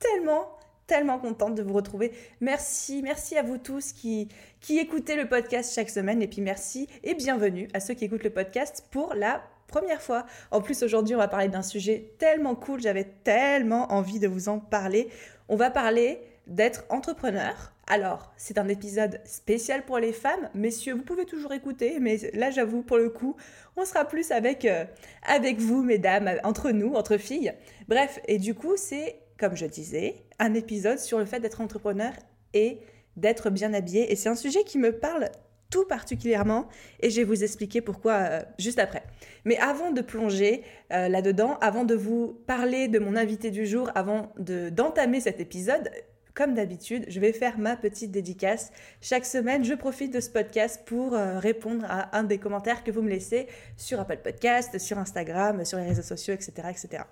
tellement tellement contente de vous retrouver. Merci, merci à vous tous qui, qui écoutez le podcast chaque semaine. Et puis merci et bienvenue à ceux qui écoutent le podcast pour la première fois. En plus, aujourd'hui, on va parler d'un sujet tellement cool. J'avais tellement envie de vous en parler. On va parler d'être entrepreneur. Alors, c'est un épisode spécial pour les femmes. Messieurs, vous pouvez toujours écouter, mais là, j'avoue, pour le coup, on sera plus avec, euh, avec vous, mesdames, entre nous, entre filles. Bref, et du coup, c'est comme je disais, un épisode sur le fait d'être entrepreneur et d'être bien habillé. Et c'est un sujet qui me parle tout particulièrement et je vais vous expliquer pourquoi euh, juste après. Mais avant de plonger euh, là-dedans, avant de vous parler de mon invité du jour, avant d'entamer cet épisode, comme d'habitude, je vais faire ma petite dédicace. Chaque semaine, je profite de ce podcast pour euh, répondre à un des commentaires que vous me laissez sur Apple Podcast, sur Instagram, sur les réseaux sociaux, etc. etc.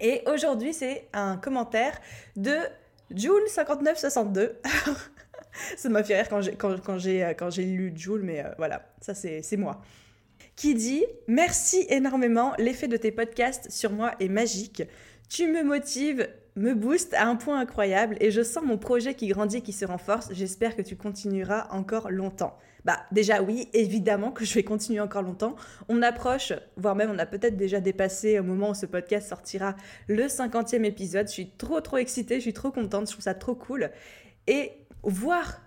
Et aujourd'hui, c'est un commentaire de Joule5962. ça m'a fait rire quand j'ai, quand, euh, lu Joule, mais euh, voilà, ça c'est, c'est moi. Qui dit Merci énormément, l'effet de tes podcasts sur moi est magique. Tu me motives, me booste à un point incroyable et je sens mon projet qui grandit qui se renforce. J'espère que tu continueras encore longtemps. Bah déjà oui, évidemment que je vais continuer encore longtemps. On approche, voire même on a peut-être déjà dépassé au moment où ce podcast sortira le 50e épisode. Je suis trop trop excitée, je suis trop contente, je trouve ça trop cool. Et voir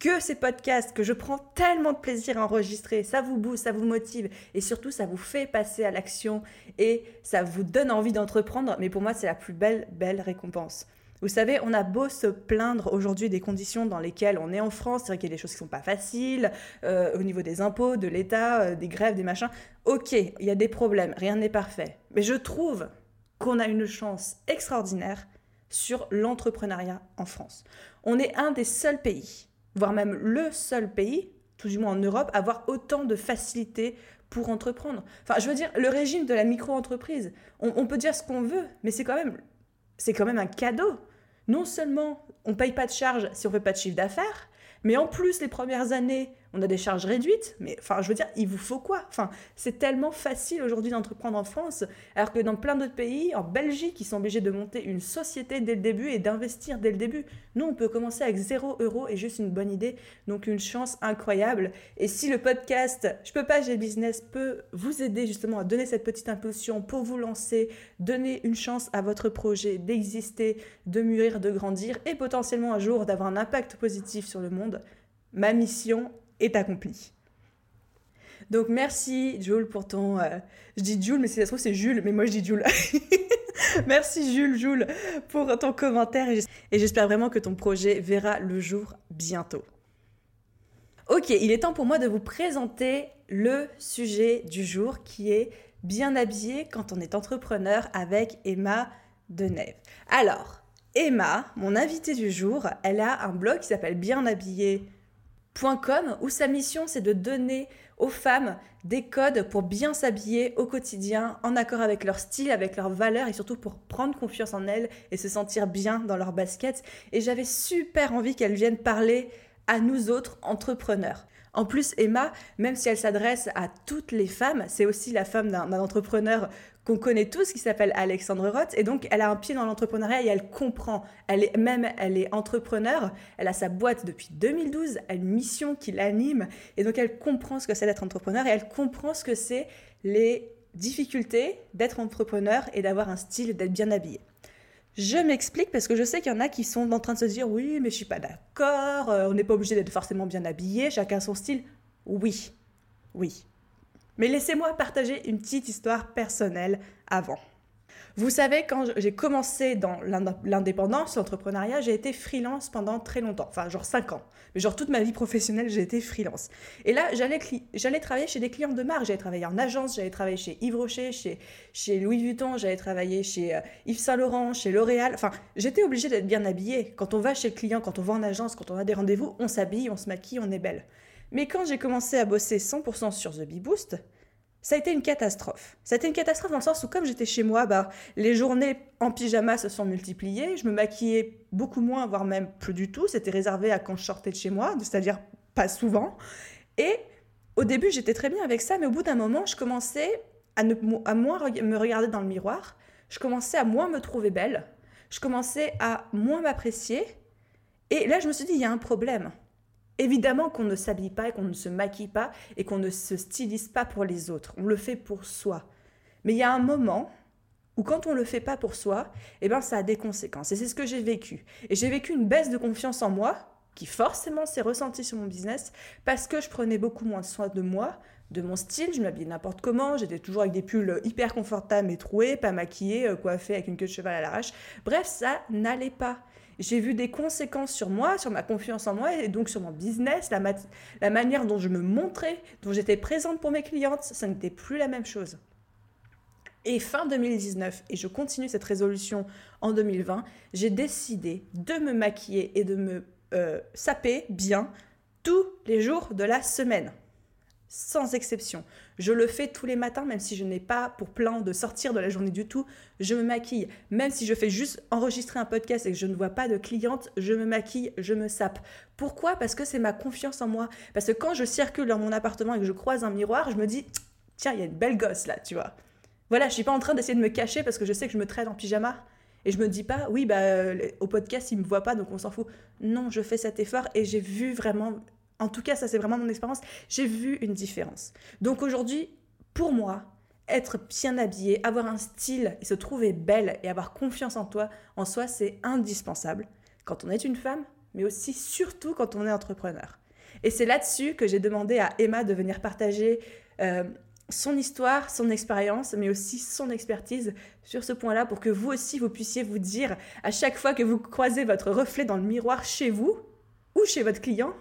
que ces podcasts que je prends tellement de plaisir à enregistrer, ça vous booste, ça vous motive et surtout ça vous fait passer à l'action et ça vous donne envie d'entreprendre. Mais pour moi, c'est la plus belle, belle récompense. Vous savez, on a beau se plaindre aujourd'hui des conditions dans lesquelles on est en France, c'est vrai qu'il y a des choses qui sont pas faciles, euh, au niveau des impôts, de l'État, euh, des grèves, des machins. Ok, il y a des problèmes, rien n'est parfait. Mais je trouve qu'on a une chance extraordinaire sur l'entrepreneuriat en France. On est un des seuls pays, voire même le seul pays, tout du moins en Europe, à avoir autant de facilité pour entreprendre. Enfin, je veux dire, le régime de la micro-entreprise, on, on peut dire ce qu'on veut, mais c'est quand même c'est quand même un cadeau non seulement on paye pas de charges si on fait pas de chiffre d'affaires, mais en plus les premières années, on a des charges réduites, mais enfin, je veux dire, il vous faut quoi? Enfin, c'est tellement facile aujourd'hui d'entreprendre en France, alors que dans plein d'autres pays, en Belgique, ils sont obligés de monter une société dès le début et d'investir dès le début. Nous, on peut commencer avec 0 euros et juste une bonne idée, donc une chance incroyable. Et si le podcast Je peux pas, j'ai business peut vous aider justement à donner cette petite impulsion pour vous lancer, donner une chance à votre projet d'exister, de mûrir, de grandir et potentiellement un jour d'avoir un impact positif sur le monde, ma mission est accompli. Donc merci Jules pour ton... Euh, je dis Jules, mais si ça se trouve c'est Jules, mais moi je dis Jules. merci Jules, Jules, pour ton commentaire et j'espère vraiment que ton projet verra le jour bientôt. Ok, il est temps pour moi de vous présenter le sujet du jour qui est bien habillé quand on est entrepreneur avec Emma Denève. Alors, Emma, mon invitée du jour, elle a un blog qui s'appelle Bien habillé .com où sa mission c'est de donner aux femmes des codes pour bien s'habiller au quotidien en accord avec leur style, avec leurs valeurs et surtout pour prendre confiance en elles et se sentir bien dans leur basket. Et j'avais super envie qu'elle vienne parler à nous autres entrepreneurs. En plus, Emma, même si elle s'adresse à toutes les femmes, c'est aussi la femme d'un entrepreneur qu'on connaît tous, qui s'appelle Alexandre Roth. Et donc, elle a un pied dans l'entrepreneuriat et elle comprend. Elle est même, elle est entrepreneur. Elle a sa boîte depuis 2012. Elle a une mission qui l'anime. Et donc, elle comprend ce que c'est d'être entrepreneur et elle comprend ce que c'est les difficultés d'être entrepreneur et d'avoir un style, d'être bien habillé. Je m'explique parce que je sais qu'il y en a qui sont en train de se dire oui, mais je suis pas d'accord, euh, on n'est pas obligé d'être forcément bien habillé, chacun son style. Oui, oui. Mais laissez-moi partager une petite histoire personnelle avant. Vous savez, quand j'ai commencé dans l'indépendance, l'entrepreneuriat, j'ai été freelance pendant très longtemps, enfin genre 5 ans. Mais genre toute ma vie professionnelle, j'ai été freelance. Et là, j'allais travailler chez des clients de marque. J'allais travailler en agence, j'allais travailler chez Yves Rocher, chez, Louis Vuitton, j'allais travailler chez euh, Yves Saint Laurent, chez L'Oréal. Enfin, j'étais obligée d'être bien habillée. Quand on va chez le client, quand on va en agence, quand on a des rendez-vous, on s'habille, on se maquille, on est belle. Mais quand j'ai commencé à bosser 100% sur The Bee Boost, ça a été une catastrophe. Ça a été une catastrophe dans le sens où comme j'étais chez moi, bah, les journées en pyjama se sont multipliées, je me maquillais beaucoup moins, voire même plus du tout. C'était réservé à quand je sortais de chez moi, c'est-à-dire pas souvent. Et au début, j'étais très bien avec ça, mais au bout d'un moment, je commençais à, ne, à moins me regarder dans le miroir, je commençais à moins me trouver belle, je commençais à moins m'apprécier. Et là, je me suis dit, il y a un problème. Évidemment qu'on ne s'habille pas et qu'on ne se maquille pas et qu'on ne se stylise pas pour les autres. On le fait pour soi. Mais il y a un moment où quand on ne le fait pas pour soi, eh ben ça a des conséquences. Et c'est ce que j'ai vécu. Et j'ai vécu une baisse de confiance en moi qui forcément s'est ressentie sur mon business parce que je prenais beaucoup moins soin de moi, de mon style, je m'habillais n'importe comment, j'étais toujours avec des pulls hyper confortables et troués, pas maquillée, euh, coiffée avec une queue de cheval à l'arrache. Bref, ça n'allait pas. J'ai vu des conséquences sur moi, sur ma confiance en moi et donc sur mon business, la, la manière dont je me montrais, dont j'étais présente pour mes clientes, ça n'était plus la même chose. Et fin 2019, et je continue cette résolution en 2020, j'ai décidé de me maquiller et de me euh, saper bien tous les jours de la semaine sans exception. Je le fais tous les matins, même si je n'ai pas pour plan de sortir de la journée du tout. Je me maquille. Même si je fais juste enregistrer un podcast et que je ne vois pas de cliente, je me maquille, je me sape. Pourquoi? Parce que c'est ma confiance en moi. Parce que quand je circule dans mon appartement et que je croise un miroir, je me dis, tiens, il y a une belle gosse là, tu vois. Voilà, je suis pas en train d'essayer de me cacher parce que je sais que je me traîne en pyjama. Et je me dis pas, oui, bah, au podcast, ils me voient pas, donc on s'en fout. Non, je fais cet effort et j'ai vu vraiment en tout cas, ça c'est vraiment mon expérience. J'ai vu une différence. Donc aujourd'hui, pour moi, être bien habillée, avoir un style et se trouver belle et avoir confiance en toi, en soi, c'est indispensable quand on est une femme, mais aussi surtout quand on est entrepreneur. Et c'est là-dessus que j'ai demandé à Emma de venir partager euh, son histoire, son expérience, mais aussi son expertise sur ce point-là pour que vous aussi, vous puissiez vous dire à chaque fois que vous croisez votre reflet dans le miroir chez vous ou chez votre client,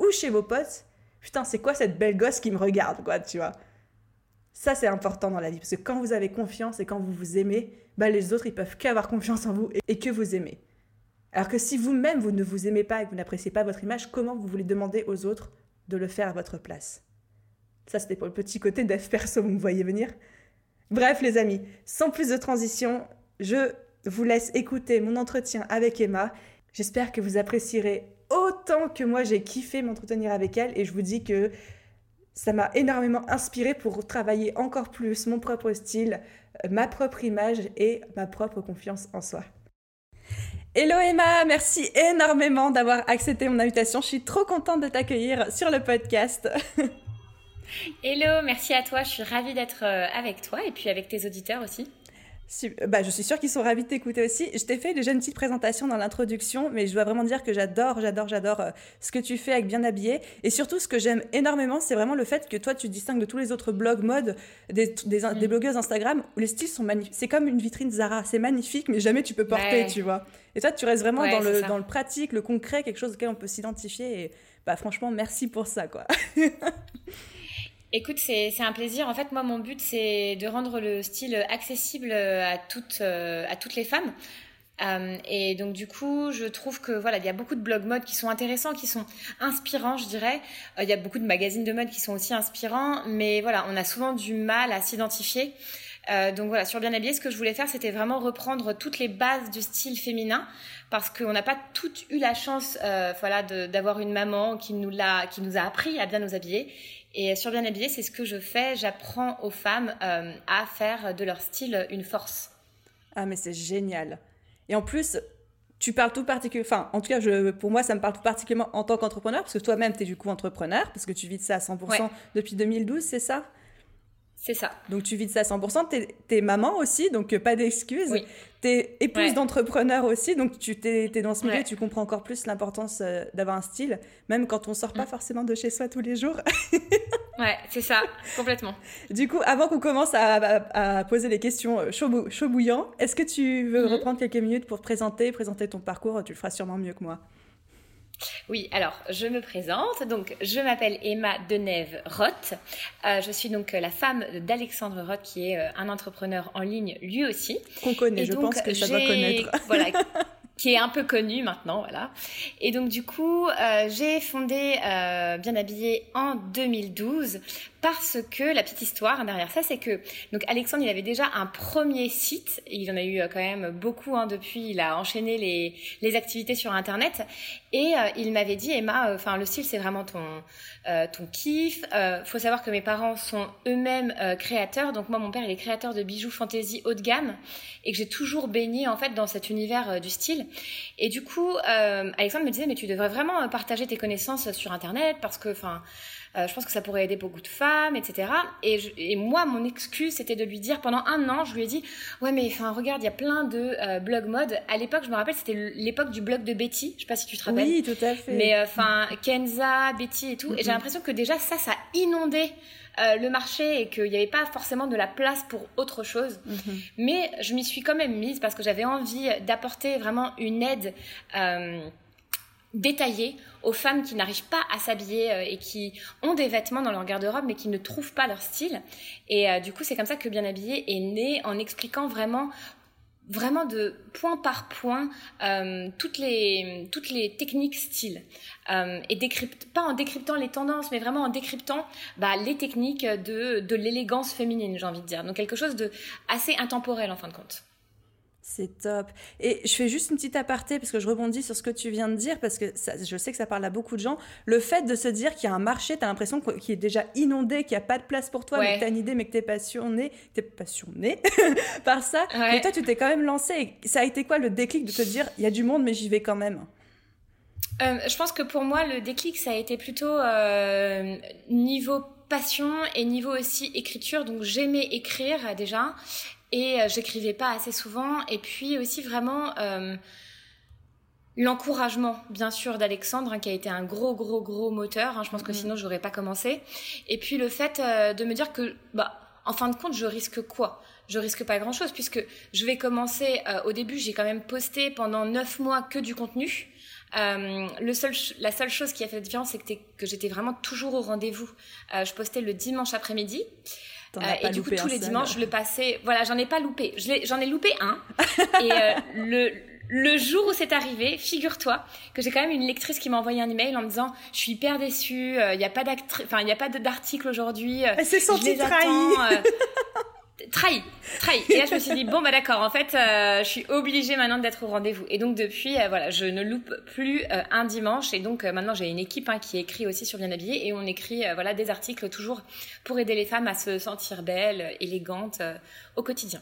ou chez vos potes, putain, c'est quoi cette belle gosse qui me regarde, quoi, tu vois? Ça, c'est important dans la vie, parce que quand vous avez confiance et quand vous vous aimez, bah, les autres, ils peuvent qu'avoir confiance en vous et, que vous aimez. Alors que si vous-même, vous ne vous aimez pas et que vous n'appréciez pas votre image, comment vous voulez demander aux autres de le faire à votre place? Ça, c'était pour le petit côté dev perso, vous me voyez venir Bref, les amis, sans plus de transition, je vous laisse écouter mon entretien avec Emma. J'espère que vous apprécierez autant que moi j'ai kiffé m'entretenir avec elle et je vous dis que ça m'a énormément inspiré pour travailler encore plus mon propre style, ma propre image et ma propre confiance en soi. Hello Emma, merci énormément d'avoir accepté mon invitation. Je suis trop contente de t'accueillir sur le podcast. Hello, merci à toi. Je suis ravie d'être euh, avec toi et puis avec tes auditeurs aussi. Bah, je suis sûre qu'ils sont ravis de t'écouter aussi. Je t'ai fait déjà une petite présentation dans l'introduction, mais je dois vraiment dire que j'adore, j'adore, j'adore euh, ce que tu fais avec Bien Habillé. Et surtout, ce que j'aime énormément, c'est vraiment le fait que toi, tu distingues de tous les autres blogs mode, des, des, mm. blogueuses Instagram, où les styles sont magnifiques. C'est comme une vitrine Zara. C'est magnifique, mais jamais tu peux porter, tu vois. Et toi, tu restes vraiment dans, le, dans le pratique, le concret, quelque chose auquel on peut s'identifier. Et bah, franchement, merci pour ça, quoi. Écoute, c'est un plaisir. En fait, moi, mon but, c'est de rendre le style accessible à toutes, euh, à toutes les femmes. Euh, et donc du coup, je trouve que voilà, il y a beaucoup de blogs mode qui sont intéressants, qui sont inspirants, je dirais. Euh, il y a beaucoup de magazines de mode qui sont aussi inspirants, mais voilà, on a souvent du mal à s'identifier. donc voilà, sur Bien Habillé, ce que je voulais faire, c'était vraiment reprendre toutes les bases du style féminin, parce qu'on n'a pas toutes eu la chance, voilà, d'avoir une maman qui nous l'a, qui nous a appris à bien nous habiller. Et sur Bien Habillé, c'est ce que je fais. J'apprends aux femmes euh, à faire de leur style une force. Ah, mais c'est génial. Et en plus, tu parles tout particulièrement, enfin, en tout cas, je, pour moi, ça me parle tout particulièrement en tant qu'entrepreneur, parce que toi-même, tu es du coup entrepreneur, parce que tu vis de ça à 100% depuis 2012, c'est ça? C'est ça. Donc tu vis de ça à 100%. T'es es maman aussi, donc pas d'excuses. Oui. T'es épouse d'entrepreneur aussi, donc tu t'es es dans ce milieu, tu comprends encore plus l'importance d'avoir un style, même quand on sort pas mm. forcément de chez soi tous les jours. ouais, c'est ça, complètement. Du coup, avant qu'on commence à, poser les questions chaud, chaud bouillant, est-ce que tu veux mm-hmm. reprendre quelques minutes pour te présenter, présenter ton parcours? Tu le feras sûrement mieux que moi. Oui, alors je me présente. Donc, je m'appelle Emma Denève Roth. Euh, je suis donc la femme d'Alexandre Roth, qui est euh, un entrepreneur en ligne lui aussi. Qu'on connaît, je pense que ça doit connaître. Voilà, qui est un peu connu maintenant, voilà. Et donc du coup, euh, j'ai fondé Bien Habillé en 2012 parce que la petite histoire derrière ça, c'est que donc Alexandre, il avait déjà un premier site. Il en a eu euh, quand même beaucoup hein, depuis. Il a enchaîné les, les activités sur Internet et euh, il m'avait dit Emma, euh, enfin le style c'est vraiment ton ton kiff. faut savoir que mes parents sont eux-mêmes créateurs. Donc moi, mon père il est créateur de bijoux fantasy haut de gamme et que j'ai toujours baigné en fait dans cet univers du style. Et du coup, Alexandre me disait mais tu devrais vraiment partager tes connaissances sur Internet parce que enfin euh, je pense que ça pourrait aider beaucoup de femmes, etc. Et, moi, mon excuse, c'était de lui dire, pendant un an, je lui ai dit, ouais, mais enfin, regarde, il y a plein de euh, blogs mode. À l'époque, je me rappelle, c'était l'époque du blog de Betty. Je sais pas si tu te rappelles. Oui, tout à fait. Mais euh, enfin, Kenza, Betty et tout. Et j'ai l'impression que déjà, ça, ça inondait le marché et qu'il n'y avait pas forcément de la place pour autre chose. Mm-hmm. Mais je m'y suis quand même mise parce que j'avais envie d'apporter vraiment une aide détaillé aux femmes qui n'arrivent pas à s'habiller euh, et qui ont des vêtements dans leur garde-robe mais qui ne trouvent pas leur style. Et euh, du coup, c'est comme ça que Bien Habillé est né en expliquant vraiment vraiment de point par point euh, toutes les toutes les techniques style. Et décrypte pas en décryptant les tendances mais vraiment en décryptant bah, les techniques de de l'élégance féminine j'ai envie de dire. Donc quelque chose de assez intemporel en fin de compte c'est top. Et je fais juste une petite aparté parce que je rebondis sur ce que tu viens de dire parce que je sais que ça parle à beaucoup de gens. Le fait de se dire qu'il y a un marché, tu as l'impression qu'il est déjà inondé, qu'il n'y a pas de place pour toi, mais que tu as une idée, mais que tu es passionné, tu es passionné par ça. Mais toi, tu t'es quand même lancé. ça a été quoi le déclic de te dire il y a du monde, mais j'y vais quand même? Euh, Je pense que pour moi, le déclic, ça a été plutôt euh, niveau passion et niveau aussi écriture. Donc j'aimais écrire déjà et euh, j'écrivais pas assez souvent. Et puis aussi vraiment euh, l'encouragement, bien sûr, d'Alexandre, hein, qui a été un gros, gros, gros moteur. Hein. je pense que mm. sinon, j'aurais pas commencé. Et puis le fait euh, de me dire que, bah, en fin de compte, je risque quoi? Je risque pas grand chose puisque je vais commencer au début j'ai quand même posté pendant neuf mois que du contenu le seul, la seule chose qui a fait la différence, c'est que, que j'étais vraiment toujours au rendez-vous. je postais le dimanche après-midi. Euh, et du coup, tous les dimanches, je le passais. Voilà, j'en ai pas loupé. J'en ai, loupé un. et euh, le, le jour où c'est arrivé, figure-toi que j'ai quand même une lectrice qui m'a envoyé un email en me disant je suis hyper déçue, il n'y a pas enfin il y a pas d'article aujourd'hui. Elle s'est sentie trahie. Trahi, trahi. Et là, je me suis dit, bon, bah d'accord, en fait, euh, je suis obligée maintenant d'être au rendez-vous. Et donc, depuis, euh, voilà, je ne loupe plus euh, un dimanche. Et donc, maintenant, j'ai une équipe hein, qui écrit aussi sur Bien Habillé. Et on écrit, voilà, des articles toujours pour aider les femmes à se sentir belles, élégantes au quotidien.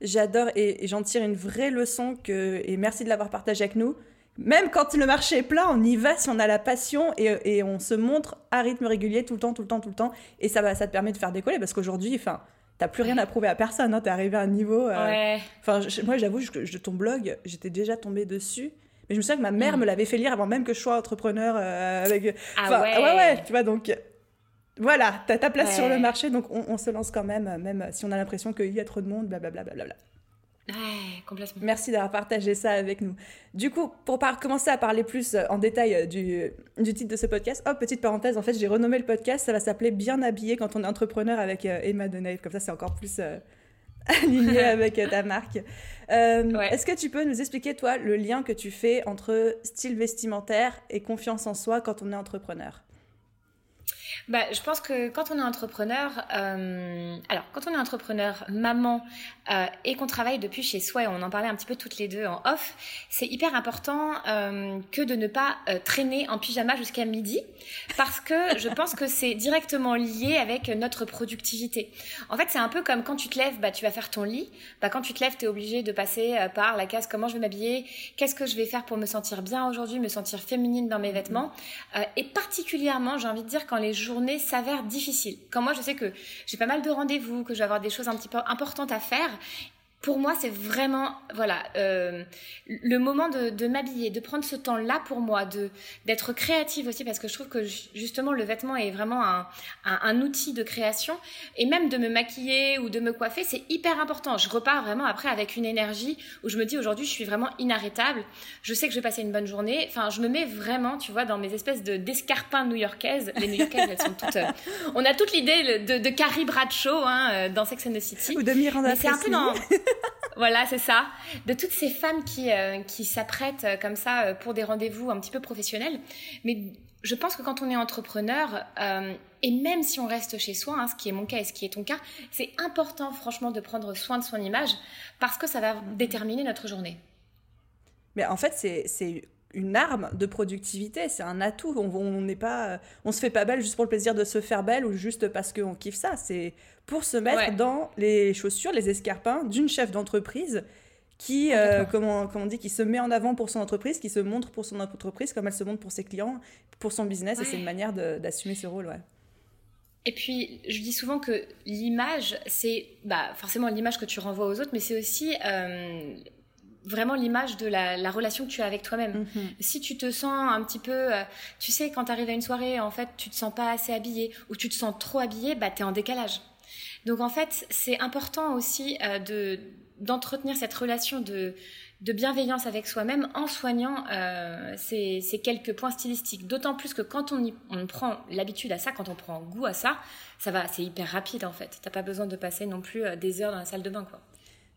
J'adore et, j'en tire une vraie leçon que, et merci de l'avoir partagé avec nous. Même quand le marché est plat, on y va si on a la passion et, et on se montre à rythme régulier tout le temps, tout le temps, tout le temps. Et ça, va, ça te permet de faire décoller parce qu'aujourd'hui, enfin, t'as plus rien à prouver à personne, hein, t'es arrivé à un niveau. Euh, enfin, moi, j'avoue je, ton blog, j'étais déjà tombée dessus. Mais je me souviens que ma mère mm. me l'avait fait lire avant même que je sois entrepreneur. Euh, avec... Ah ouais. ouais, ouais, tu vois, donc voilà, t'as ta place sur le marché, donc on, on, se lance quand même, même si on a l'impression qu'il y a trop de monde, blablabla. Bla, bla, bla, complètement. Merci d'avoir partagé ça avec nous. Du coup, pour commencer à parler plus euh, en détail euh, du, du titre de ce podcast, hop, petite parenthèse, en fait, j'ai renommé le podcast, ça va s'appeler Bien habillé quand on est entrepreneur avec euh, Emma Denave. Comme ça, c'est encore plus aligné avec ta marque. Est-ce que tu peux nous expliquer, toi, le lien que tu fais entre style vestimentaire et confiance en soi quand on est entrepreneur? Bah, je pense que quand on est entrepreneur, euh, alors quand on est entrepreneur, maman euh, et qu'on travaille depuis chez soi, et on en parlait un petit peu toutes les deux en off, c'est hyper important euh, que de ne pas traîner en pyjama jusqu'à midi, parce que je pense que c'est directement lié avec notre productivité. En fait, c'est un peu comme quand tu te lèves, bah, tu vas faire ton lit. Bah, quand tu te lèves, tu es obligé de passer par la case comment je vais m'habiller, qu'est-ce que je vais faire pour me sentir bien aujourd'hui, me sentir féminine dans mes vêtements, et particulièrement, j'ai envie de dire quand les jours journée s'avère difficile. Quand moi, je sais que j'ai pas mal de rendez-vous, que je vais avoir des choses un petit peu importantes à faire, pour moi, c'est vraiment voilà euh, le moment de, de m'habiller, de prendre ce temps-là pour moi, de d'être créative aussi parce que je trouve que justement le vêtement est vraiment un, un, un, outil de création et même de me maquiller ou de me coiffer, c'est hyper important. Je repars vraiment après avec une énergie où je me dis aujourd'hui je suis vraiment inarrêtable. Je sais que je vais passer une bonne journée. Enfin, je me mets vraiment, tu vois, dans mes espèces de d'escarpins new-yorkaises. Les new-yorkaises, elles sont toutes. Euh, on a toute l'idée de, de Carrie Bradshaw hein, euh, dans Sex and the City. Ou de Miranda. C'est un peu dans voilà, c'est ça. De toutes ces femmes qui, euh, qui s'apprêtent euh, comme ça euh, pour des rendez-vous un petit peu professionnels. Mais je pense que quand on est entrepreneur, et même si on reste chez soi, hein, ce qui est mon cas et ce qui est ton cas, c'est important franchement de prendre soin de son image parce que ça va déterminer notre journée. Mais en fait, c'est une arme de productivité, c'est un atout. On n'est pas, on se fait pas belle juste pour le plaisir de se faire belle ou juste parce qu'on kiffe ça. C'est pour se mettre dans les chaussures, les escarpins d'une chef d'entreprise qui, euh, comment, on dit, qui se met en avant pour son entreprise, qui se montre pour son entreprise comme elle se montre pour ses clients, pour son business. Et c'est une manière d'assumer ce rôle, ouais. Et puis, je dis souvent que l'image, c'est bah, forcément l'image que tu renvoies aux autres, mais c'est aussi euh, vraiment l'image de la, relation que tu as avec toi-même. Mhm. Si tu te sens un petit peu, euh, tu sais, quand tu arrives à une soirée, en fait, tu te sens pas assez habillé ou tu te sens trop habillé, bah, tu es en décalage. Donc en fait, c'est important aussi euh, de d'entretenir cette relation de, de bienveillance avec soi-même en soignant euh, ces, ces, quelques points stylistiques. D'autant plus que quand on, y, on prend l'habitude à ça, quand on prend goût à ça, ça va, c'est hyper rapide en fait. T'as pas besoin de passer non plus euh, des heures dans la salle de bain, quoi.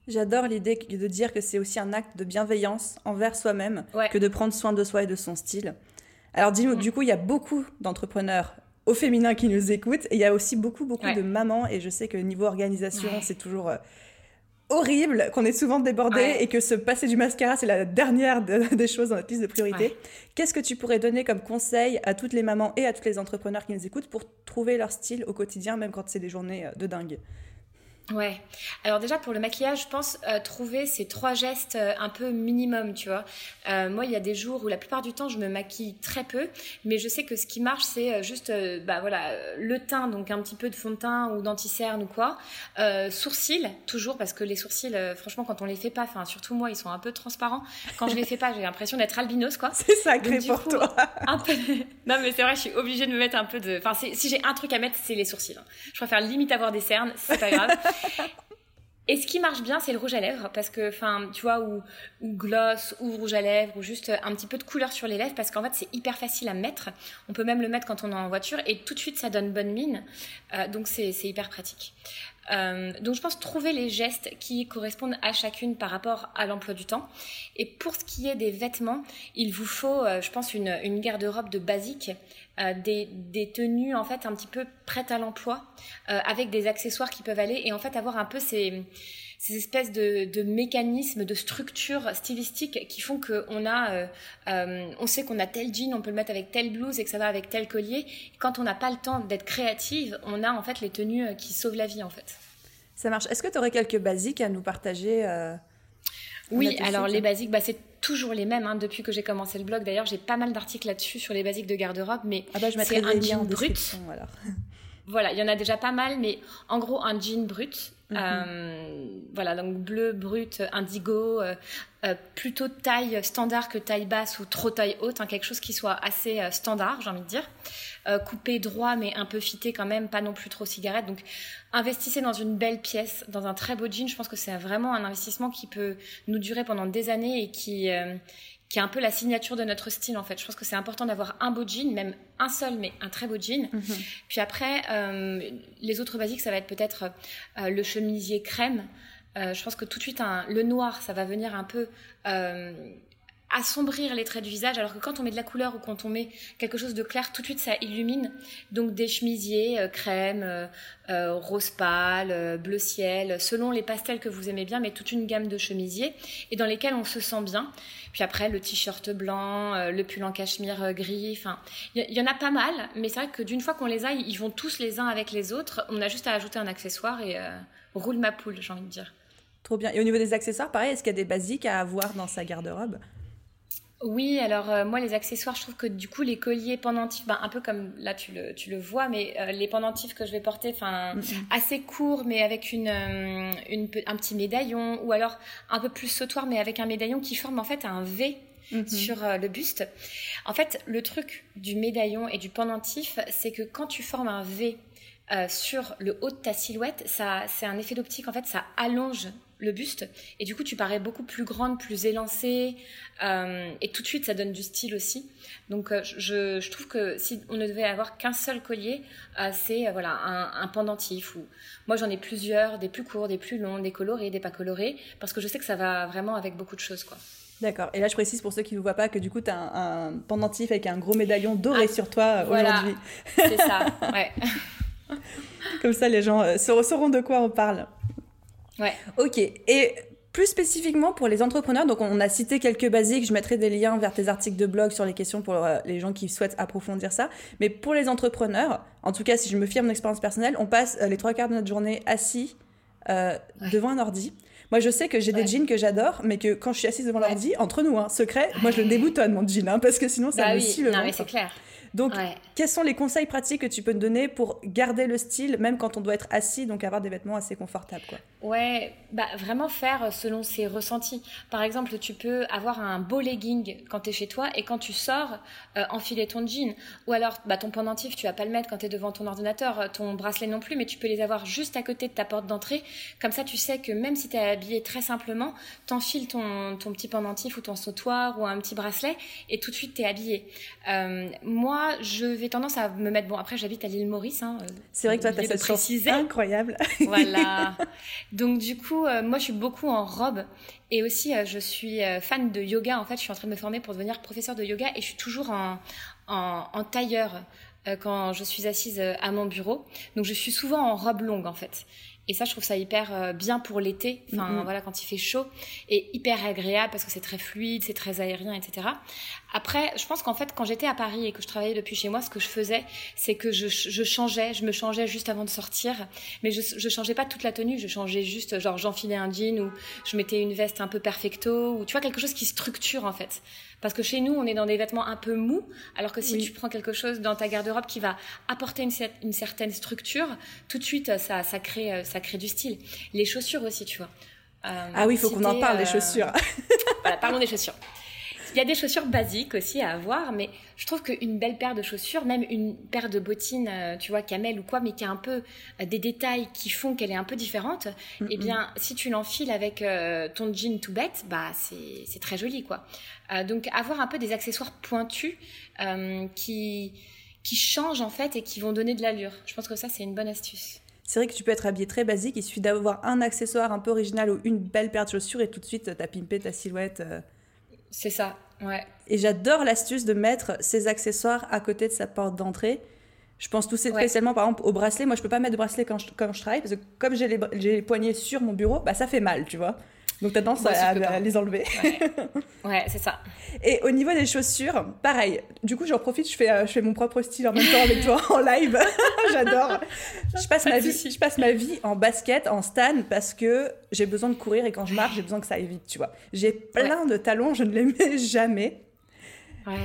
J'adore l'idée de dire que c'est aussi un acte de bienveillance envers soi-même que de prendre soin de soi et de son style. Alors dis-nous, mm. du coup, il y a beaucoup d'entrepreneurs au féminin qui nous écoutent. Et il y a aussi beaucoup, beaucoup de mamans. Et je sais que niveau organisation, c'est toujours euh, horrible, qu'on est souvent débordé et que se passer du mascara, c'est la dernière des choses dans la liste de priorité. Qu'est-ce que tu pourrais donner comme conseil à toutes les mamans et à tous les entrepreneurs qui nous écoutent pour trouver leur style au quotidien, même quand c'est des journées euh, de dingue? Ouais. Alors déjà pour le maquillage, je pense euh, trouver ces trois gestes euh, un peu minimum, tu vois. Euh, moi, il y a des jours où la plupart du temps je me maquille très peu, mais je sais que ce qui marche c'est juste, bah voilà, le teint, donc un petit peu de fond de teint ou d'anti-cerne ou quoi. sourcils, toujours parce que les sourcils, franchement, quand on les fait pas, enfin surtout moi, ils sont un peu transparents. Quand je les fais pas, j'ai l'impression d'être albinos, quoi. C'est sacré pour toi. Un peu... Non mais c'est vrai, je suis obligée de me mettre un peu de. Enfin, si j'ai un truc à mettre, c'est les sourcils. Hein. Je préfère limite avoir des cernes, c'est pas grave. Et ce qui marche bien, c'est le rouge à lèvres, parce que, enfin, tu vois, ou, gloss, ou rouge à lèvres, ou juste un petit peu de couleur sur les lèvres, parce qu'en fait, c'est hyper facile à mettre. On peut même le mettre quand on est en voiture, et tout de suite, ça donne bonne mine. Euh, donc, c'est hyper pratique. Euh, donc je pense trouver les gestes qui correspondent à chacune par rapport à l'emploi du temps. Et pour ce qui est des vêtements, il vous faut, euh, je pense, une, une garde-robe de basique, euh, des, des, tenues en fait un petit peu prêtes à l'emploi, avec des accessoires qui peuvent aller et en fait avoir un peu ces ces espèces de, de, mécanismes, de structures stylistiques qui font qu'on a, euh, euh, on sait qu'on a tel jean, on peut le mettre avec telle blouse et que ça va avec tel collier. Quand on n'a pas le temps d'être créative, on a en fait les tenues euh, qui sauvent la vie en fait. Ça marche. Est-ce que tu aurais quelques basiques à nous partager Oui, alors les basiques, bah, c'est toujours les mêmes hein, depuis que j'ai commencé le blog. D'ailleurs, j'ai pas mal d'articles là-dessus sur les basiques de garde-robe, mais ah bah, je c'est un jean brut. Alors. Voilà, il y en a déjà pas mal, mais en gros, un jean brut. Mhm. Euh, voilà, donc bleu, brut, indigo, euh, euh, plutôt taille standard que taille basse ou trop taille haute, hein, quelque chose qui soit assez standard, j'ai envie de dire. coupé droit, mais un peu fité quand même, pas non plus trop cigarette. Donc, investissez dans une belle pièce, dans un très beau jean. Je pense que c'est vraiment un investissement qui peut nous durer pendant des années et qui qui est un peu la signature de notre style en fait. Je pense que c'est important d'avoir un beau jean, même un seul, mais un très beau jean. Mhm. Puis après, euh, les autres basiques, ça va être peut-être euh, le chemisier crème. Euh, je pense que tout de suite, un, le noir, ça va venir un peu assombrir les traits du visage, alors que quand on met de la couleur ou quand on met quelque chose de clair, tout de suite ça illumine. Donc des chemisiers euh, crème, euh, euh, rose pâle, bleu ciel, selon les pastels que vous aimez bien, mais toute une gamme de chemisiers et dans lesquels on se sent bien. Puis après le t-shirt blanc, le pull en cachemire gris, enfin il y, en a pas mal, mais c'est vrai que d'une fois qu'on les a, ils vont tous les uns avec les autres. On a juste à ajouter un accessoire et roule ma poule, j'ai envie de dire. Trop bien. Et au niveau des accessoires, pareil, est-ce qu'il y a des basiques à avoir dans sa garde-robe? Oui, alors euh, moi les accessoires, je trouve que du coup les colliers pendentifs, ben, un peu comme là tu le, tu le vois, mais euh, les pendentifs que je vais porter, enfin assez courts mais avec une, euh, une, un petit médaillon, ou alors un peu plus sautoir mais avec un médaillon qui forme en fait un V mhm. sur le buste. En fait, le truc du médaillon et du pendentif, c'est que quand tu formes un V sur le haut de ta silhouette, ça, c'est un effet d'optique. En fait, ça allonge le buste. Et du coup, tu parais beaucoup plus grande, plus élancée. Euh, et tout de suite, ça donne du style aussi. Donc, euh, je, trouve que si on ne devait avoir qu'un seul collier, euh, c'est voilà un, pendentif. Ou moi, j'en ai plusieurs, des plus courts, des plus longs, des colorés, des pas colorés, parce que je sais que ça va vraiment avec beaucoup de choses, quoi. D'accord. Et là, je précise pour ceux qui ne voient pas que du coup, tu as un, pendentif avec un gros médaillon doré ah, sur toi aujourd'hui. C'est ça, ouais. Comme ça, les gens sauront de quoi on parle. Ouais. Ok. Et plus spécifiquement pour les entrepreneurs, donc on a cité quelques basiques, je mettrai des liens vers tes articles de blog sur les questions pour euh, les gens qui souhaitent approfondir ça. Mais pour les entrepreneurs, en tout cas si je me fie à mon expérience personnelle, on passe euh, les trois quarts de notre journée assis euh, devant un ordi. Moi, je sais que j'ai des jeans que j'adore, mais que quand je suis assise devant l'ordi, entre nous, hein, secret, moi je le déboutonne mon jean, hein, parce que sinon ça bah me oui. le non, mais c'est clair. Donc, quels sont les conseils pratiques que tu peux te donner pour garder le style, même quand on doit être assis, donc avoir des vêtements assez confortables quoi? Ouais, bah vraiment faire selon ses ressentis. Par exemple, tu peux avoir un beau legging quand tu es chez toi et quand tu sors, euh, enfiler ton jean. Ou alors, bah, ton pendentif, tu vas pas le mettre quand tu es devant ton ordinateur, ton bracelet non plus, mais tu peux les avoir juste à côté de ta porte d'entrée. Comme ça, tu sais que même si tu es habillé très simplement, t'enfiles ton, ton petit pendentif ou ton sautoir ou un petit bracelet et tout de suite tu es habillé. Euh, moi, je vais tendance à me mettre. Bon, après, j'habite à l'île Maurice. Hein, c'est vrai que toi, tu as cette incroyable. voilà. Donc, du coup, euh, moi, je suis beaucoup en robe. Et aussi, euh, je suis euh, fan de yoga. En fait, je suis en train de me former pour devenir professeur de yoga. Et je suis toujours en, en, en tailleur quand je suis assise à mon bureau. Donc, je suis souvent en robe longue, en fait. Et ça, je trouve ça hyper euh, bien pour l'été, enfin voilà, quand il fait chaud, et hyper agréable parce que c'est très fluide, c'est très aérien, etc. Après, je pense qu'en fait, quand j'étais à Paris et que je travaillais depuis chez moi, ce que je faisais, c'est que je, je, changeais, je me changeais juste avant de sortir, mais je, je changeais pas toute la tenue, je changeais juste, genre j'enfilais un jean ou je mettais une veste un peu perfecto, ou tu vois, quelque chose qui structure en fait. Parce que chez nous, on est dans des vêtements un peu mous, alors que si tu prends quelque chose dans ta garde-robe qui va apporter une, une, certaine structure, tout de suite, ça, ça, crée, euh, ça crée du style. Les chaussures aussi, tu vois. Euh, ah oui, il faut qu'on en parle, des euh, chaussures. voilà, parlons des chaussures. Il y a des chaussures basiques aussi à avoir, mais je trouve qu'une belle paire de chaussures, même une paire de bottines, euh, tu vois, camel ou quoi, mais qui a un peu euh, des détails qui font qu'elle est un peu différente, eh bien, si tu l'enfiles avec euh, ton jean tout bête, bah, c'est très joli, quoi. donc, avoir un peu des accessoires pointus qui, qui changent, en fait, et qui vont donner de l'allure. Je pense que ça, c'est une bonne astuce. C'est vrai que tu peux être habillé très basique, il suffit d'avoir un accessoire un peu original ou une belle paire de chaussures et tout de suite, t'as pimpé ta silhouette. C'est ça, ouais. Et j'adore l'astuce de mettre ses accessoires à côté de sa porte d'entrée. Je pense tout spécialement, par exemple, au bracelet. Moi, je peux pas mettre de bracelet quand je, quand je travaille parce que comme j'ai les, les, poignets sur mon bureau, bah, ça fait mal, tu vois. Donc, tu as tendance à, les enlever. Ouais, c'est ça. Et au niveau des chaussures, pareil. Du coup, j'en profite, je fais, euh, je fais mon propre style en même temps avec toi en live. J'adore. Je passe, ma vie, je passe ma vie en basket, en stan, parce que j'ai besoin de courir et quand je marche, j'ai besoin que ça aille vite, tu vois. J'ai plein de talons, je ne les mets jamais.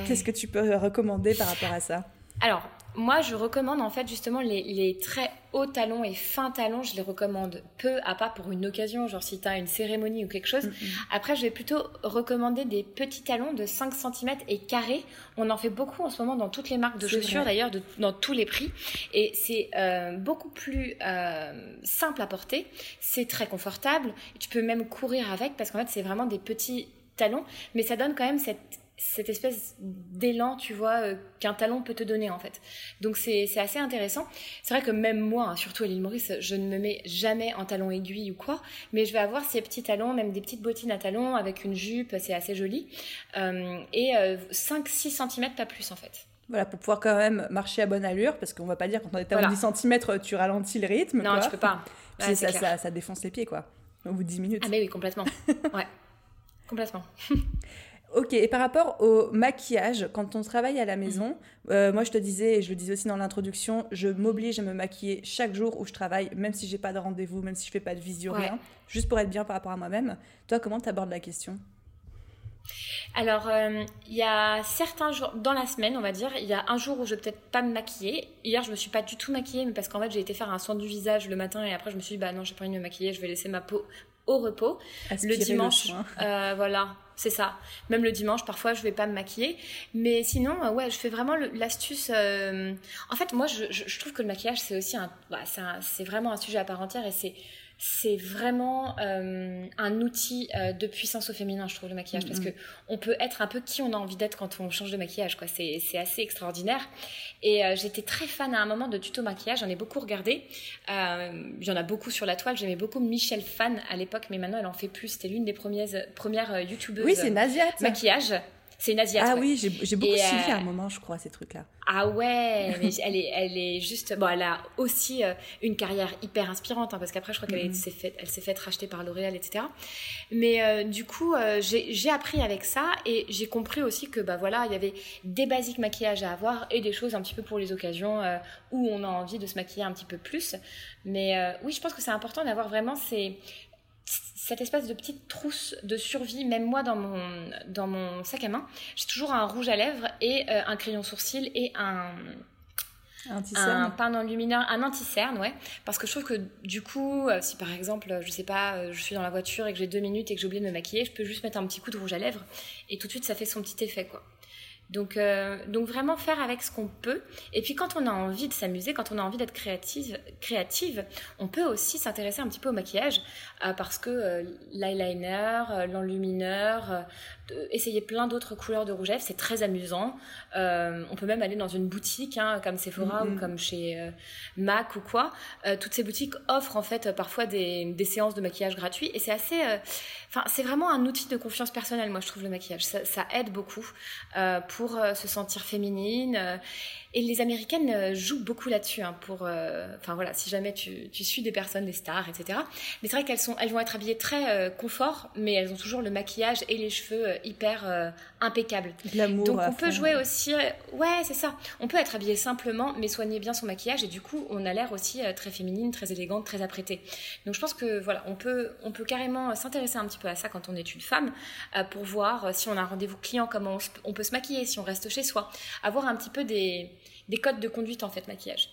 Qu'est-ce que tu peux recommander par rapport à ça? Alors, moi, je recommande en fait justement les, très hauts talons et fins talons. Je les recommande peu, à part pour une occasion, genre si tu as une cérémonie ou quelque chose. Après, je vais plutôt recommander des petits talons de 5 cm et carrés. On en fait beaucoup en ce moment dans toutes les marques de chaussures, d'ailleurs, dans tous les prix. Et c'est euh, beaucoup plus euh, simple à porter. C'est très confortable. Tu peux même courir avec parce qu'en fait, c'est vraiment des petits talons, mais ça donne quand même cette cette espèce d'élan, tu vois, euh, qu'un talon peut te donner en fait. Donc c'est assez intéressant. C'est vrai que même moi, hein, surtout à l'île Maurice, je ne me mets jamais en talon aiguille ou quoi, mais je vais avoir ces petits talons, même des petites bottines à talons avec une jupe, c'est assez joli. Euh, et 5-6 euh, cm, pas plus en fait. Voilà, pour pouvoir quand même marcher à bonne allure, parce qu'on va pas dire quand on est à 10 cm, tu ralentis le rythme. Non, tu peux pas. ça, ça, ça, défonce les pieds, quoi, au bout de 10 minutes. Ah, mais oui, complètement. ouais, complètement. Ok, et par rapport au maquillage, quand on travaille à la maison, mhm. euh, moi je te disais, et je le disais aussi dans l'introduction, je m'oblige à me maquiller chaque jour où je travaille, même si j'ai pas de rendez-vous, même si je fais pas de visio, rien, juste pour être bien par rapport à moi-même. Toi, comment tu abordes la question? Alors, euh, il y a certains jours, dans la semaine, on va dire, il y a un jour où je vais peut-être pas me maquiller. Hier, je me suis pas du tout maquillée, mais parce qu'en fait, j'ai été faire un soin du visage le matin et après, je me suis dit, bah non, j'ai pas envie de me maquiller, je vais laisser ma peau au repos. le dimanche, euh, voilà, c'est ça. Même le dimanche, parfois, je vais pas me maquiller. Mais sinon, euh, ouais, je fais vraiment l'astuce. En fait, moi, je, trouve que le maquillage, c'est aussi un, bah, c'est vraiment un sujet à part entière et c'est c'est vraiment euh, un outil euh, de puissance au féminin, je trouve, le maquillage, parce que on peut être un peu qui on a envie d'être quand on change de maquillage, quoi. C'est, assez extraordinaire. Et euh, j'étais très fan à un moment de tuto maquillage, j'en ai beaucoup regardé. il y en a beaucoup sur la toile. J'aimais beaucoup Michelle Fan à l'époque, mais maintenant elle en fait plus. C'était l'une des premières, premières youtubeuses. Oui, c'est Maquillage. C'est une asiate. Ah oui, j'ai beaucoup suivi à un moment, je crois, ces trucs-là. Ah ouais, mais elle est, elle est juste. Bon, elle a aussi euh, une carrière hyper inspirante, hein, parce qu'après, je crois qu'elle s'est faite, elle s'est faite racheter par L'Oréal, etc. Mais euh, du coup, euh, j'ai appris avec ça et j'ai compris aussi que, bah voilà, il y avait des basiques maquillages à avoir et des choses un petit peu pour les occasions où on a envie de se maquiller un petit peu plus. Mais oui, je pense que c'est important d'avoir vraiment ces cette espèce de petite trousse de survie, même moi dans mon, dans mon sac à main, j'ai toujours un rouge à lèvres et euh, un crayon sourcil et un, un pain enlumineur, un anti-cerne, ouais. Parce que je trouve que du coup, euh, si par exemple, je sais pas, euh, je suis dans la voiture et que j'ai deux minutes et que j'ai oublié de me maquiller, je peux juste mettre un petit coup de rouge à lèvres et tout de suite ça fait son petit effet, quoi. Donc, euh, donc vraiment faire avec ce qu'on peut. Et puis quand on a envie de s'amuser, quand on a envie d'être créative, créative, on peut aussi s'intéresser un petit peu au maquillage euh, parce que euh, l'eyeliner, l'enlumineur, essayer plein d'autres couleurs de rouge à lèvres, c'est très amusant. on peut même aller dans une boutique hein, comme Sephora ou comme chez Mac ou quoi. toutes ces boutiques offrent en fait parfois des, des séances de maquillage gratuits et c'est assez Enfin, c'est vraiment un outil de confiance personnelle, moi, je trouve, le maquillage. Ça, aide beaucoup euh, pour euh, se sentir féminine. Euh, et les Américaines jouent beaucoup là-dessus. Hein, pour, enfin voilà, si jamais tu, suis des personnes, des stars, etc. Mais c'est vrai qu'elles sont, elles vont être habillées très confort, mais elles ont toujours le maquillage et les cheveux hyper impeccables. Donc on peut jouer aussi. ouais, c'est ça. On peut être habillé simplement, mais soigner bien son maquillage et du coup, on a l'air aussi très féminine, très élégante, très apprêtée. Donc je pense que voilà, on peut, on peut carrément s'intéresser un petit peu à ça quand on est une femme, euh, pour voir euh, si on a un rendez-vous client, comment on, peut se maquiller, si on reste chez soi. Avoir un petit peu des, codes de conduite en fait, maquillage.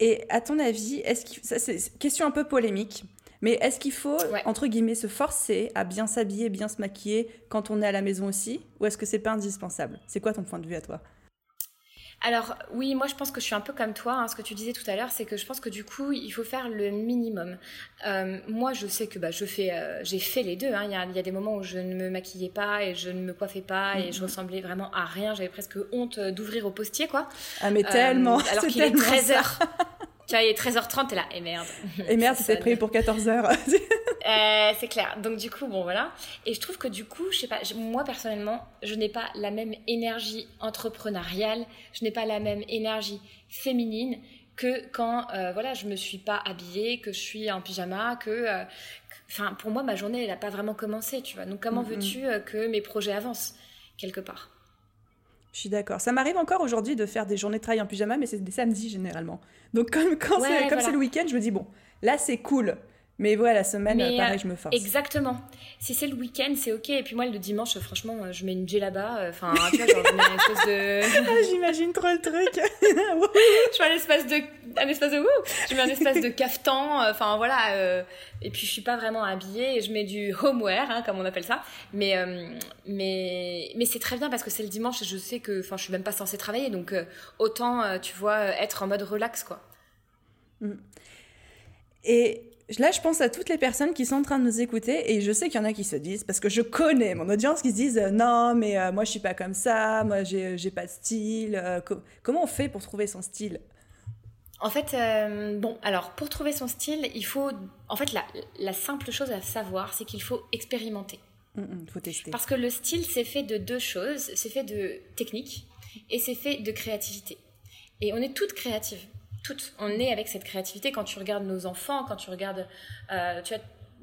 Et à ton avis, est-ce que ça c'est question un peu polémique, mais est-ce qu'il faut entre guillemets se forcer à bien s'habiller, bien se maquiller quand on est à la maison aussi, ou est-ce que c'est pas indispensable? C'est quoi ton point de vue à toi? Alors oui, moi je pense que je suis un peu comme toi. Hein, ce que tu disais tout à l'heure, c'est que je pense que du coup, il faut faire le minimum. Euh, moi, je sais que bah, je fais, euh, j'ai fait les deux. Hein. Il, y a, des moments où je ne me maquillais pas et je ne me coiffais pas et je mhm. ressemblais vraiment à rien. J'avais presque honte d'ouvrir au postier, quoi. Ah mais tellement. Euh, alors qu'il est 13 h Tu vois, il est 13h30, t'es là, et merde. Et merde, c'était prévu pour 14h. Euh, c'est clair. Donc du coup, bon voilà. Et je trouve que du coup, je sais pas, moi personnellement, je n'ai pas la même énergie entrepreneuriale, je n'ai pas la même énergie féminine que quand euh, voilà, je me suis pas habillée, que je suis en pyjama, que euh, enfin pour moi ma journée elle n'a pas vraiment commencé, tu vois. Donc comment veux-tu que mes projets avancent quelque part? Je suis d'accord. Ça m'arrive encore aujourd'hui de faire des journées de travail en pyjama, mais c'est des samedis généralement. Donc comme, quand c'est, comme c'est le week-end, je me dis, bon, là c'est cool. Mais voilà, la semaine, pareil, je me force. Exactement. Si c'est le week-end, c'est ok. Et puis moi, le dimanche, franchement, je mets une là-bas. Euh, enfin, tu vois, genre, je mets une espèce de. Ah, j'imagine trop le truc. je fais un espèce de, un espèce de, je mets un espèce de cafetan. Euh, enfin, voilà. Euh, et puis, je suis pas vraiment habillée. Et je mets du homeware, hein, comme on appelle ça. Mais, mais, mais c'est très bien parce que c'est le dimanche et je sais que, enfin, je suis même pas censée travailler. Donc, autant, tu vois, être en mode relax, quoi. Mm. Et là, je pense à toutes les personnes qui sont en train de nous écouter et je sais qu'il y en a qui se disent, parce que je connais mon audience, qui se disent euh, non, mais euh, moi je suis pas comme ça, moi j'ai, j'ai pas de style. Euh, comment on fait pour trouver son style? En fait, bon, alors pour trouver son style, il faut. En fait, la, la simple chose à savoir, c'est qu'il faut expérimenter. Il mm, mm, faut tester. Parce que le style, c'est fait de deux choses c'est fait de technique et c'est fait de créativité. Et on est toutes créatives On est avec cette créativité. Quand tu regardes nos enfants, quand tu regardes, euh, tu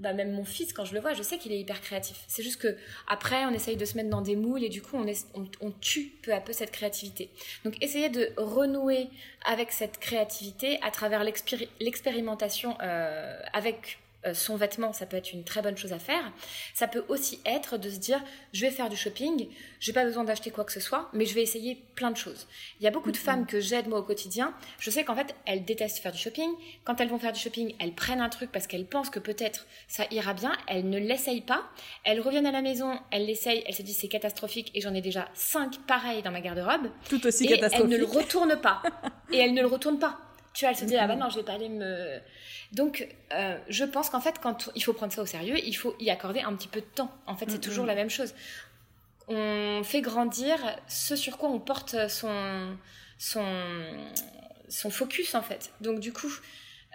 bah, même mon fils, quand je le vois, je sais qu'il est hyper créatif. C'est juste que après, on essaye de se mettre dans des moules et du coup, on, tue peu à peu cette créativité. Donc, essayez de renouer avec cette créativité à travers l'expérimentation euh, avec son vêtement, ça peut être une très bonne chose à faire. Ça peut aussi être de se dire, je vais faire du shopping, j'ai pas besoin d'acheter quoi que ce soit, mais je vais essayer plein de choses. Il y a beaucoup de femmes que j'aide moi au quotidien. Je sais qu'en fait, elles détestent faire du shopping. Quand elles vont faire du shopping, elles prennent un truc parce qu'elles pensent que peut-être ça ira bien. Elles ne l'essayent pas. Elles reviennent à la maison, elles l'essayent, elles se disent c'est catastrophique et j'en ai déjà cinq pareils dans ma garde-robe. Tout aussi et catastrophique. Elles ne le retournent pas. et elles ne le retournent pas. Tu elle se dit, ah bah non, je vais pas aller me. Donc, euh, je pense qu'en fait, quand il faut prendre ça au sérieux, il faut y accorder un petit peu de temps. En fait, c'est toujours la même chose. On fait grandir ce sur quoi on porte son, son, son focus, en fait. Donc, du coup,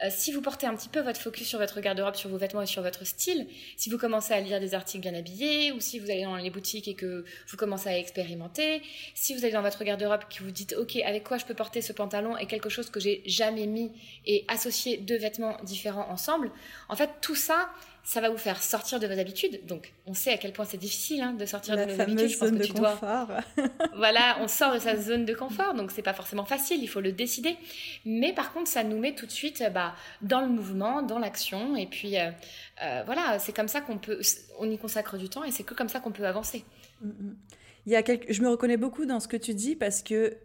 euh, si vous portez un petit peu votre focus sur votre garde-robe, sur vos vêtements et sur votre style, si vous commencez à lire des articles bien habillés, ou si vous allez dans les boutiques et que vous commencez à expérimenter, si vous allez dans votre garde-robe et que vous dites ok avec quoi je peux porter ce pantalon et quelque chose que j'ai jamais mis et associer deux vêtements différents ensemble, en fait tout ça ça va vous faire sortir de vos habitudes. Donc, on sait à quel point c'est difficile hein, de sortir de nos habitudes. Je pense que tu confort. dois. voilà, on sort de sa zone de confort, donc c'est pas forcément facile. Il faut le décider. Mais par contre, ça nous met tout de suite bah, dans le mouvement, dans l'action, et puis euh, euh, voilà, c'est comme ça qu'on peut, on y consacre du temps, et c'est que comme ça qu'on peut avancer. Mm, mm. Il y a. Je me reconnais beaucoup dans ce que tu dis parce que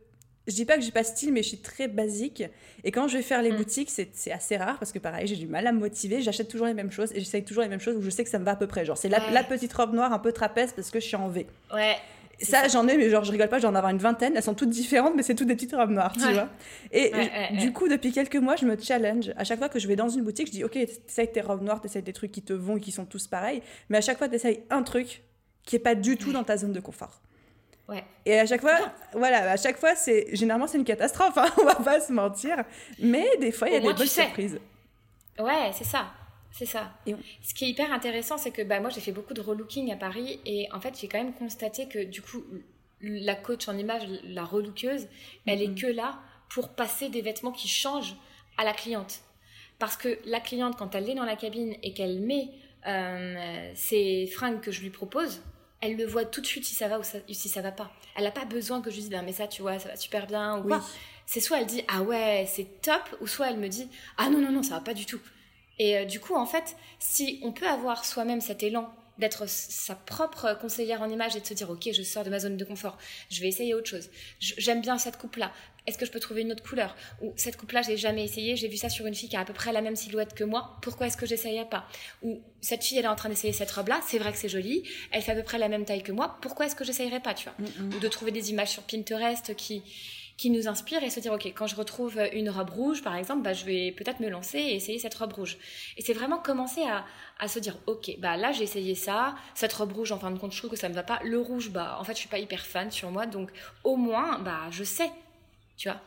je dis pas que j'ai pas style, mais je suis très basique. Et quand je vais faire les mm. boutiques, c'est assez rare parce que pareil, j'ai du mal à me motiver. J'achète toujours les mêmes choses et j'essaye toujours les mêmes choses où je sais que ça me va à peu près. Genre, c'est la, petite robe noire un peu trapèze parce que je suis en V. Ouais. Ça, j'en ai, mais genre, je rigole pas, j'en ai avoir une vingtaine. Elles sont toutes différentes, mais c'est toutes des petites robes noires, tu vois. Et du coup, depuis quelques mois, je me challenge. À chaque fois que je vais dans une boutique, je dis, OK, t'essayes tes robes noires, t'essayes des trucs qui te vont et qui sont tous pareils. Mais à chaque fois, t'essayes un truc qui est pas du tout dans ta zone de confort. Et à chaque fois, voilà, à chaque fois, c'est généralement c'est une catastrophe, hein, on va pas se mentir. Mais des fois, il y a des bonnes surprises. Ouais, c'est ça. C'est ça. Ce qui est hyper intéressant, c'est que bah, moi, j'ai fait beaucoup de relooking à Paris et en fait, j'ai quand même constaté que du coup, la coach en image, la relookeuse, elle est mm-hmm. que là pour passer des vêtements qui changent à la cliente. Parce que la cliente, quand elle est dans la cabine et qu'elle met euh, ces fringues que je lui propose, elle le voit tout de suite si ça va ou si ça va pas. Elle n'a pas besoin que je lui dise, mais ça, tu vois, ça va super bien ou quoi. C'est soit elle dit, ah ouais, c'est top, ou soit elle me dit, ah non, non, non, ça va pas du tout. Et euh, du coup, en fait, si on peut avoir soi-même cet élan d'être sa propre conseillère en image et de se dire ok je sors de ma zone de confort je vais essayer autre chose j'aime bien cette coupe là est-ce que je peux trouver une autre couleur? Ou cette coupe là j'ai jamais essayé j'ai vu ça sur une fille qui a à peu près la même silhouette que moi pourquoi est-ce que j'essayerais pas? Ou cette fille elle est en train d'essayer cette robe là c'est vrai que c'est joli elle fait à peu près la même taille que moi pourquoi est-ce que j'essayerais pas tu vois? Mm, mm. ou de trouver des images sur Pinterest qui qui nous inspire et se dire, OK, quand je retrouve une robe rouge, par exemple, bah, je vais peut-être me lancer et essayer cette robe rouge. Et c'est vraiment commencer à, à, se dire, OK, bah là, j'ai essayé ça, cette robe rouge, en fin de compte, je trouve que ça me va pas. Le rouge, bah, en fait, je suis pas hyper fan sur moi, donc au moins, bah, je sais, tu vois.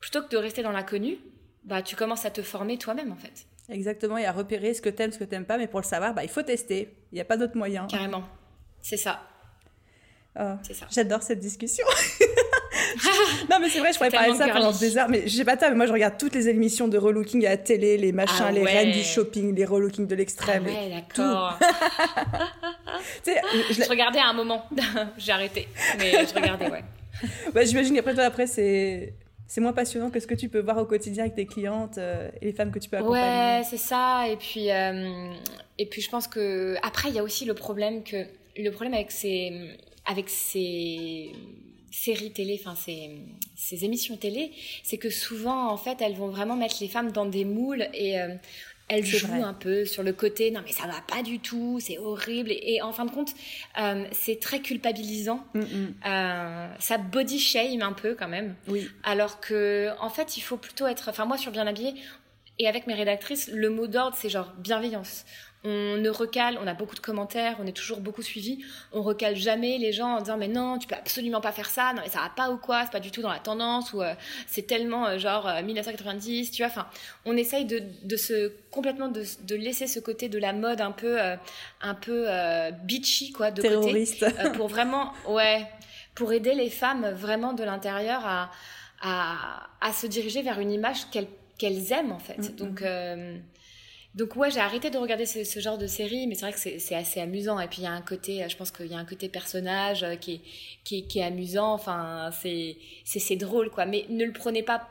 Plutôt que de rester dans l'inconnu, bah, tu commences à te former toi-même, en fait. Exactement, et à repérer ce que t'aimes, ce que t'aimes pas, mais pour le savoir, bah, il faut tester. Il n'y a pas d'autre moyen. Carrément. C'est ça. Oh, c'est ça. J'adore cette discussion. non, mais c'est vrai, je pourrais parler de ça pendant des heures. Mais je sais pas toi, mais moi je regarde toutes les émissions de relooking à la télé, les machins, ah les reines du shopping, les relooking de l'extrême. Ah ouais, d'accord. je, je regardais à un moment. J'ai arrêté. Mais je regardais, ouais. Bah, J'imagine qu'après toi, après, c'est. C'est moins passionnant que ce que tu peux voir au quotidien avec tes clientes euh, et les femmes que tu peux accompagner. Ouais, c'est ça. Et puis, euh, et puis je pense que après il y a aussi le problème que le problème avec ces avec ces séries télé, enfin ces, ces émissions télé, c'est que souvent en fait elles vont vraiment mettre les femmes dans des moules et euh, elles jouent un peu sur le côté non mais ça va pas du tout, c'est horrible et, en fin de compte euh, c'est très culpabilisant, mm, mm. Euh, ça body shame un peu quand même. Oui. Alors que en fait il faut plutôt être, enfin moi sur bien habillé et avec mes rédactrices le mot d'ordre c'est genre bienveillance on ne recale, on a beaucoup de commentaires, on est toujours beaucoup suivi, on recale jamais les gens en disant mais non, tu peux absolument pas faire ça, non mais ça va pas ou quoi, c'est pas du tout dans la tendance ou euh, c'est tellement euh, genre 1990, euh, tu vois, enfin, on essaye de, de se complètement de, de, laisser ce côté de la mode un peu un peu bitchy quoi de Terroriste. côté pour vraiment ouais, pour aider les femmes vraiment de l'intérieur à, à, à se diriger vers une image qu'elles qu'elles aiment en fait. Mm-hmm. Donc donc ouais, j'ai arrêté de regarder ce, genre de série, mais c'est vrai que c'est assez amusant. Et puis il y a un côté, je pense qu'il y a un côté personnage euh, qui est, qui qui est amusant. Enfin, c'est c'est drôle quoi. Mais ne le prenez pas,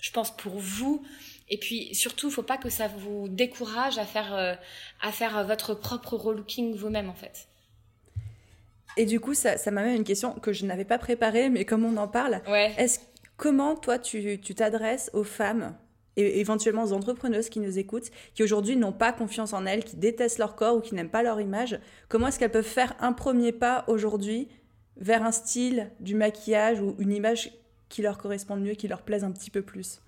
je pense pour vous, Et puis surtout, faut pas que ça vous décourage à faire, euh, à faire votre propre relooking vous-même en fait. Et du coup, ça, ça m'amène une question que je n'avais pas préparée, mais comme on en parle, est-ce comment toi tu t'adresses aux femmes et éventuellement aux entrepreneuses qui nous écoutent, qui aujourd'hui n'ont pas confiance en elles, qui détestent leur corps ou qui n'aiment pas leur image, comment est-ce qu'elles peuvent faire un premier pas aujourd'hui vers un style, du maquillage ou une image qui leur corresponde mieux, qui leur plaise un petit peu plus?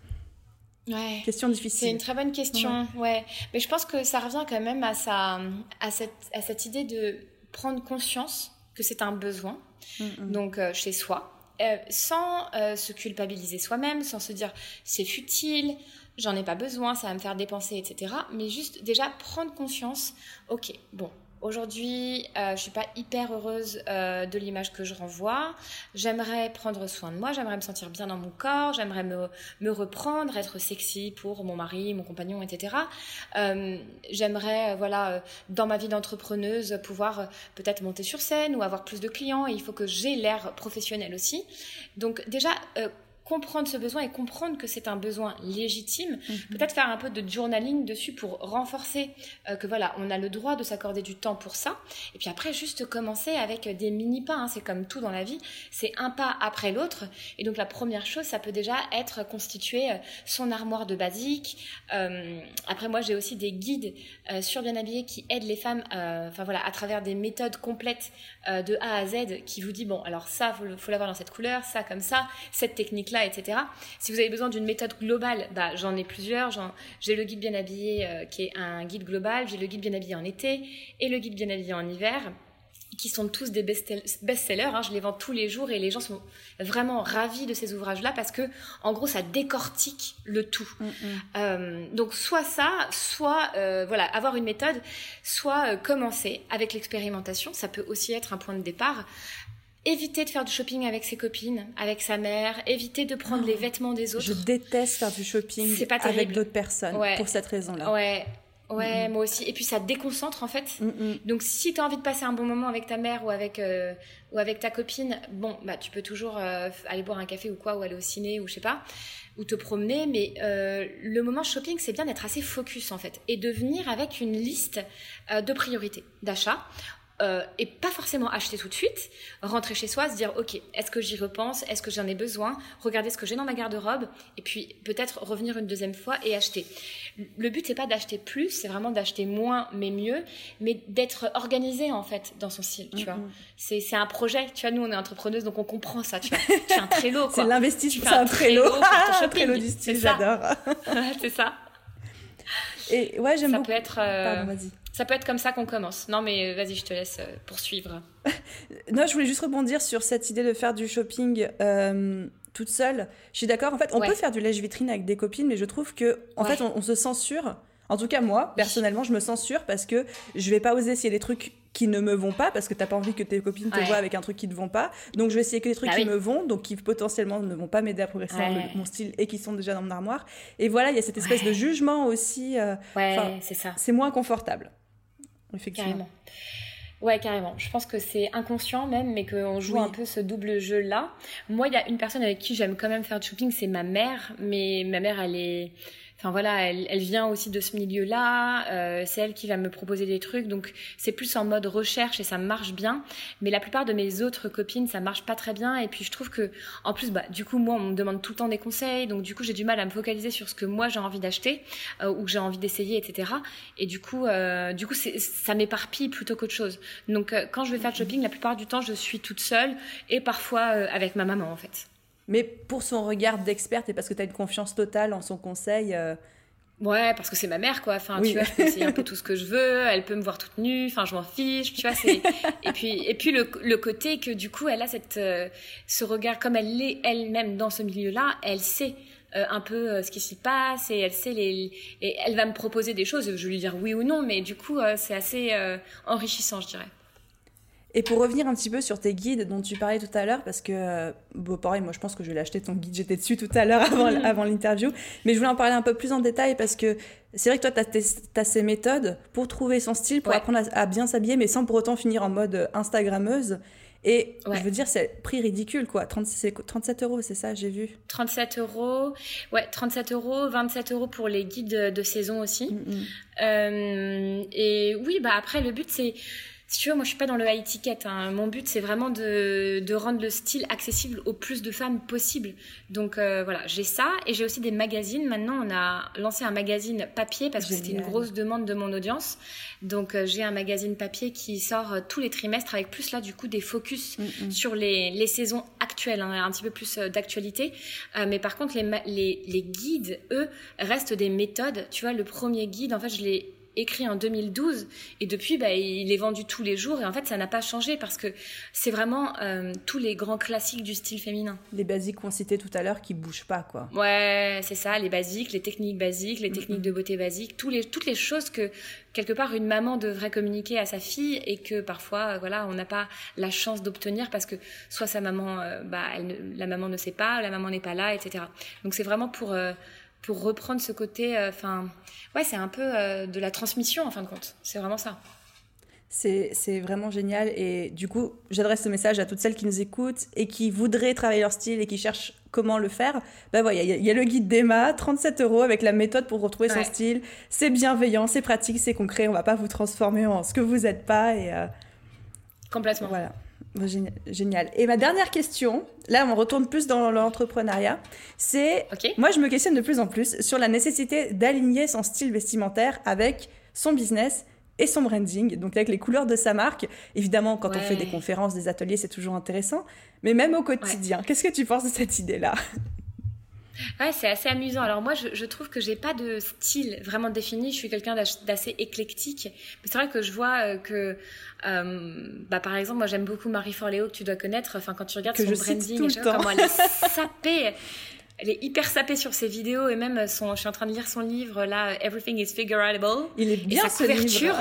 Ouais. Question difficile. C'est une très bonne question, ouais. Mais je pense que ça revient quand même à, sa, à, cette, à cette idée de prendre conscience que c'est un besoin, mm, mm. donc euh, chez soi, euh, sans euh, se culpabiliser soi-même, sans se dire c'est futile, j'en ai pas besoin, ça va me faire dépenser, etc. Mais juste déjà prendre conscience, ok, bon, Aujourd'hui, euh, je suis pas hyper heureuse euh, de l'image que je renvoie. J'aimerais prendre soin de moi, j'aimerais me sentir bien dans mon corps, j'aimerais me, reprendre, être sexy pour mon mari, mon compagnon, etc. Euh, j'aimerais, voilà, dans ma vie d'entrepreneuse, pouvoir peut-être monter sur scène ou avoir plus de clients. Il faut que j'ai l'air professionnel aussi. Donc déjà, comprendre ce besoin et comprendre que c'est un besoin légitime. Mhm. Peut-être faire un peu de journaling dessus pour renforcer euh, que voilà, on a le droit de s'accorder du temps pour ça. Et puis après, juste commencer avec des mini pas. Hein. C'est comme tout dans la vie, c'est un pas après l'autre. Et donc la première chose, ça peut déjà être constituer euh, son armoire de basique. Euh, après, moi, j'ai aussi des guides sur bien habillé qui aident les femmes, enfin voilà, à travers des méthodes complètes de A à Z, qui vous dit bon, alors ça, faut, faut l'avoir dans cette couleur, ça comme ça, cette technique là etc. Si vous avez besoin d'une méthode globale, bah, j'en ai plusieurs. J'ai le guide bien habillé euh, qui est un guide global, j'ai le guide bien habillé en été et le guide bien habillé en hiver qui sont tous des best-sellers. Hein. je les vends tous les jours et les gens sont vraiment ravis de ces ouvrages-là parce que, en gros, ça décortique le tout. Mm, mm. Euh, donc, soit ça, soit euh, voilà, avoir une méthode, soit commencer avec l'expérimentation. Ça peut aussi être un point de départ éviter de faire du shopping avec ses copines, avec sa mère, éviter de prendre les oh. vêtements des autres. Je déteste faire du shopping avec d'autres personnes pour cette raison-là. Ouais. Ouais, moi aussi. Et puis ça déconcentre en fait. Donc si tu as envie de passer un bon moment avec ta mère ou avec euh, ou avec ta copine, bon, bah tu peux toujours euh, aller boire un café ou quoi ou aller au ciné ou je sais pas ou te promener, mais euh, le moment shopping, c'est bien d'être assez focus en fait et de venir avec une liste de priorités d'achat euh, et pas forcément acheter tout de suite, rentrer chez soi, se dire ok, est-ce que j'y repense, est-ce que j'en ai besoin, regarder ce que j'ai dans ma garde-robe, et puis peut-être revenir une deuxième fois et acheter. Le but c'est pas d'acheter plus, c'est vraiment d'acheter moins mais mieux, mais d'être organisé en fait dans son style, tu vois. C'est un projet, tu vois. Nous on est entrepreneuse donc on comprend ça, tu vois. C'est un Trello C'est l'investissement, c'est un Trello. un Trello du style, j'adore. c'est ça. Et ouais, j'aime beaucoup. Peut être, euh, Pardon, vas-y ça peut être comme ça qu'on commence. Non, mais vas-y, je te laisse euh, poursuivre. non, je voulais juste rebondir sur cette idée de faire du shopping euh, toute seule. Je suis d'accord. En fait, on peut faire du lèche-vitrine avec des copines, mais je trouve que, en fait, on, se censure. En tout cas, moi, personnellement, je me censure parce que je vais pas oser essayer des trucs qui ne me vont pas parce que t'as pas envie que tes copines te voient avec un truc qui ne vont pas. Donc, je vais essayer que des trucs bah qui me vont, donc qui potentiellement ne vont pas m'aider à progresser dans mon style et qui sont déjà dans mon armoire. Et voilà, il y a cette espèce de jugement aussi. Euh, ouais, c'est ça. C'est moins confortable. Carrément. Ouais, carrément. Je pense que c'est inconscient même, mais qu'on joue un peu ce double jeu-là. Moi, il y a une personne avec qui j'aime quand même faire du shopping, c'est ma mère. Mais ma mère, elle est Enfin voilà, elle, elle vient aussi de ce milieu-là. Euh, c'est elle qui va me proposer des trucs, donc c'est plus en mode recherche et ça marche bien. Mais la plupart de mes autres copines, ça marche pas très bien. Et puis je trouve que, en plus, bah du coup moi on me demande tout le temps des conseils, donc du coup j'ai du mal à me focaliser sur ce que moi j'ai envie d'acheter euh, ou que j'ai envie d'essayer, etc. Et du coup, euh, du coup ça m'éparpille plutôt qu'autre chose. Donc euh, quand je vais faire du shopping, la plupart du temps je suis toute seule et parfois euh, avec ma maman en fait mais pour son regard d'experte et parce que tu as une confiance totale en son conseil. Euh, ouais, parce que c'est ma mère, quoi. Enfin, tu vois, je peux essayer un peu tout ce que je veux. Elle peut me voir toute nue. Enfin, je m'en fiche. Tu vois, c'est. et puis, et puis le, le, côté que du coup, elle a cette, euh, ce regard comme elle l'est elle-même dans ce milieu-là. Elle sait. Euh, un peu ce qui s'y passe et elle sait les et elle va me proposer des choses je vais lui dire oui ou non mais du coup c'est assez enrichissant je dirais et pour revenir un petit peu sur tes guides dont tu parlais tout à l'heure, parce que, bon, pareil, moi je pense que je vais l'acheter ton guide, j'étais dessus tout à l'heure avant, avant l'interview, mais je voulais en parler un peu plus en détail parce que c'est vrai que toi, tu as, ces méthodes pour trouver son style, pour apprendre à, bien s'habiller, mais sans pour autant finir en mode Instagrammeuse. Et je veux dire, c'est prix ridicule, quoi. 37 euros, c'est ça, j'ai vu. 37 euros, ouais, 37 euros, 27 euros pour les guides de saison aussi. Mm, mm. Euh, et oui, bah après, le but, c'est si tu veux, moi je suis pas dans le high ticket. Hein. Mon but c'est vraiment de, de, rendre le style accessible au plus de femmes possible. Donc euh, voilà, j'ai ça et j'ai aussi des magazines. Maintenant, on a lancé un magazine papier parce que c'était une grosse demande de mon audience. Donc euh, j'ai un magazine papier qui sort euh, tous les trimestres avec plus là du coup des focus mm, mm. sur les, les, saisons actuelles, hein, un petit peu plus d'actualité. mais par contre, les, les, les guides, eux, restent des méthodes. Tu vois, le premier guide, en fait, je l'ai écrit en 2012 et depuis bah, il est vendu tous les jours et en fait ça n'a pas changé parce que c'est vraiment euh, tous les grands classiques du style féminin. Les basiques qu'on citait tout à l'heure qui bougent pas quoi. Ouais c'est ça, les basiques, les techniques basiques, les techniques de beauté basiques, tous les, toutes les choses que quelque part une maman devrait communiquer à sa fille et que parfois euh, voilà on n'a pas la chance d'obtenir parce que soit sa maman euh, bah elle la maman ne sait pas, la maman n'est pas là etc. Donc c'est vraiment pour pour reprendre ce côté. Euh, enfin, ouais, c'est un peu euh, de la transmission en fin de compte. C'est vraiment ça. C'est vraiment génial. Et du coup, j'adresse ce message à toutes celles qui nous écoutent et qui voudraient travailler leur style et qui cherchent comment le faire. Ben voilà, il y, a le guide d'Emma, 37 euros avec la méthode pour retrouver son style. C'est bienveillant, c'est pratique, c'est concret. On va pas vous transformer en ce que vous n'êtes pas. Et, euh, Complètement. Voilà. Génial. Et ma dernière question, là on retourne plus dans l'entrepreneuriat, c'est moi je me questionne de plus en plus sur la nécessité d'aligner son style vestimentaire avec son business et son branding, donc avec les couleurs de sa marque. Évidemment, quand on fait des conférences, des ateliers, c'est toujours intéressant, mais même au quotidien, qu'est-ce que tu penses de cette idée-là? Ouais, c'est assez amusant. Alors moi, je, je trouve que j'ai pas de style vraiment défini. Je suis quelqu'un d'assez éclectique. Mais c'est vrai que je vois euh, que, euh, bah, par exemple, moi j'aime beaucoup Marie Forleo que tu dois connaître. Enfin, quand tu regardes son branding, je comment elle est sapée. Elle est hyper sapée sur ses vidéos et même son, je suis en train de lire son livre là, Everything is Figureable. Il est bien et sa couverture.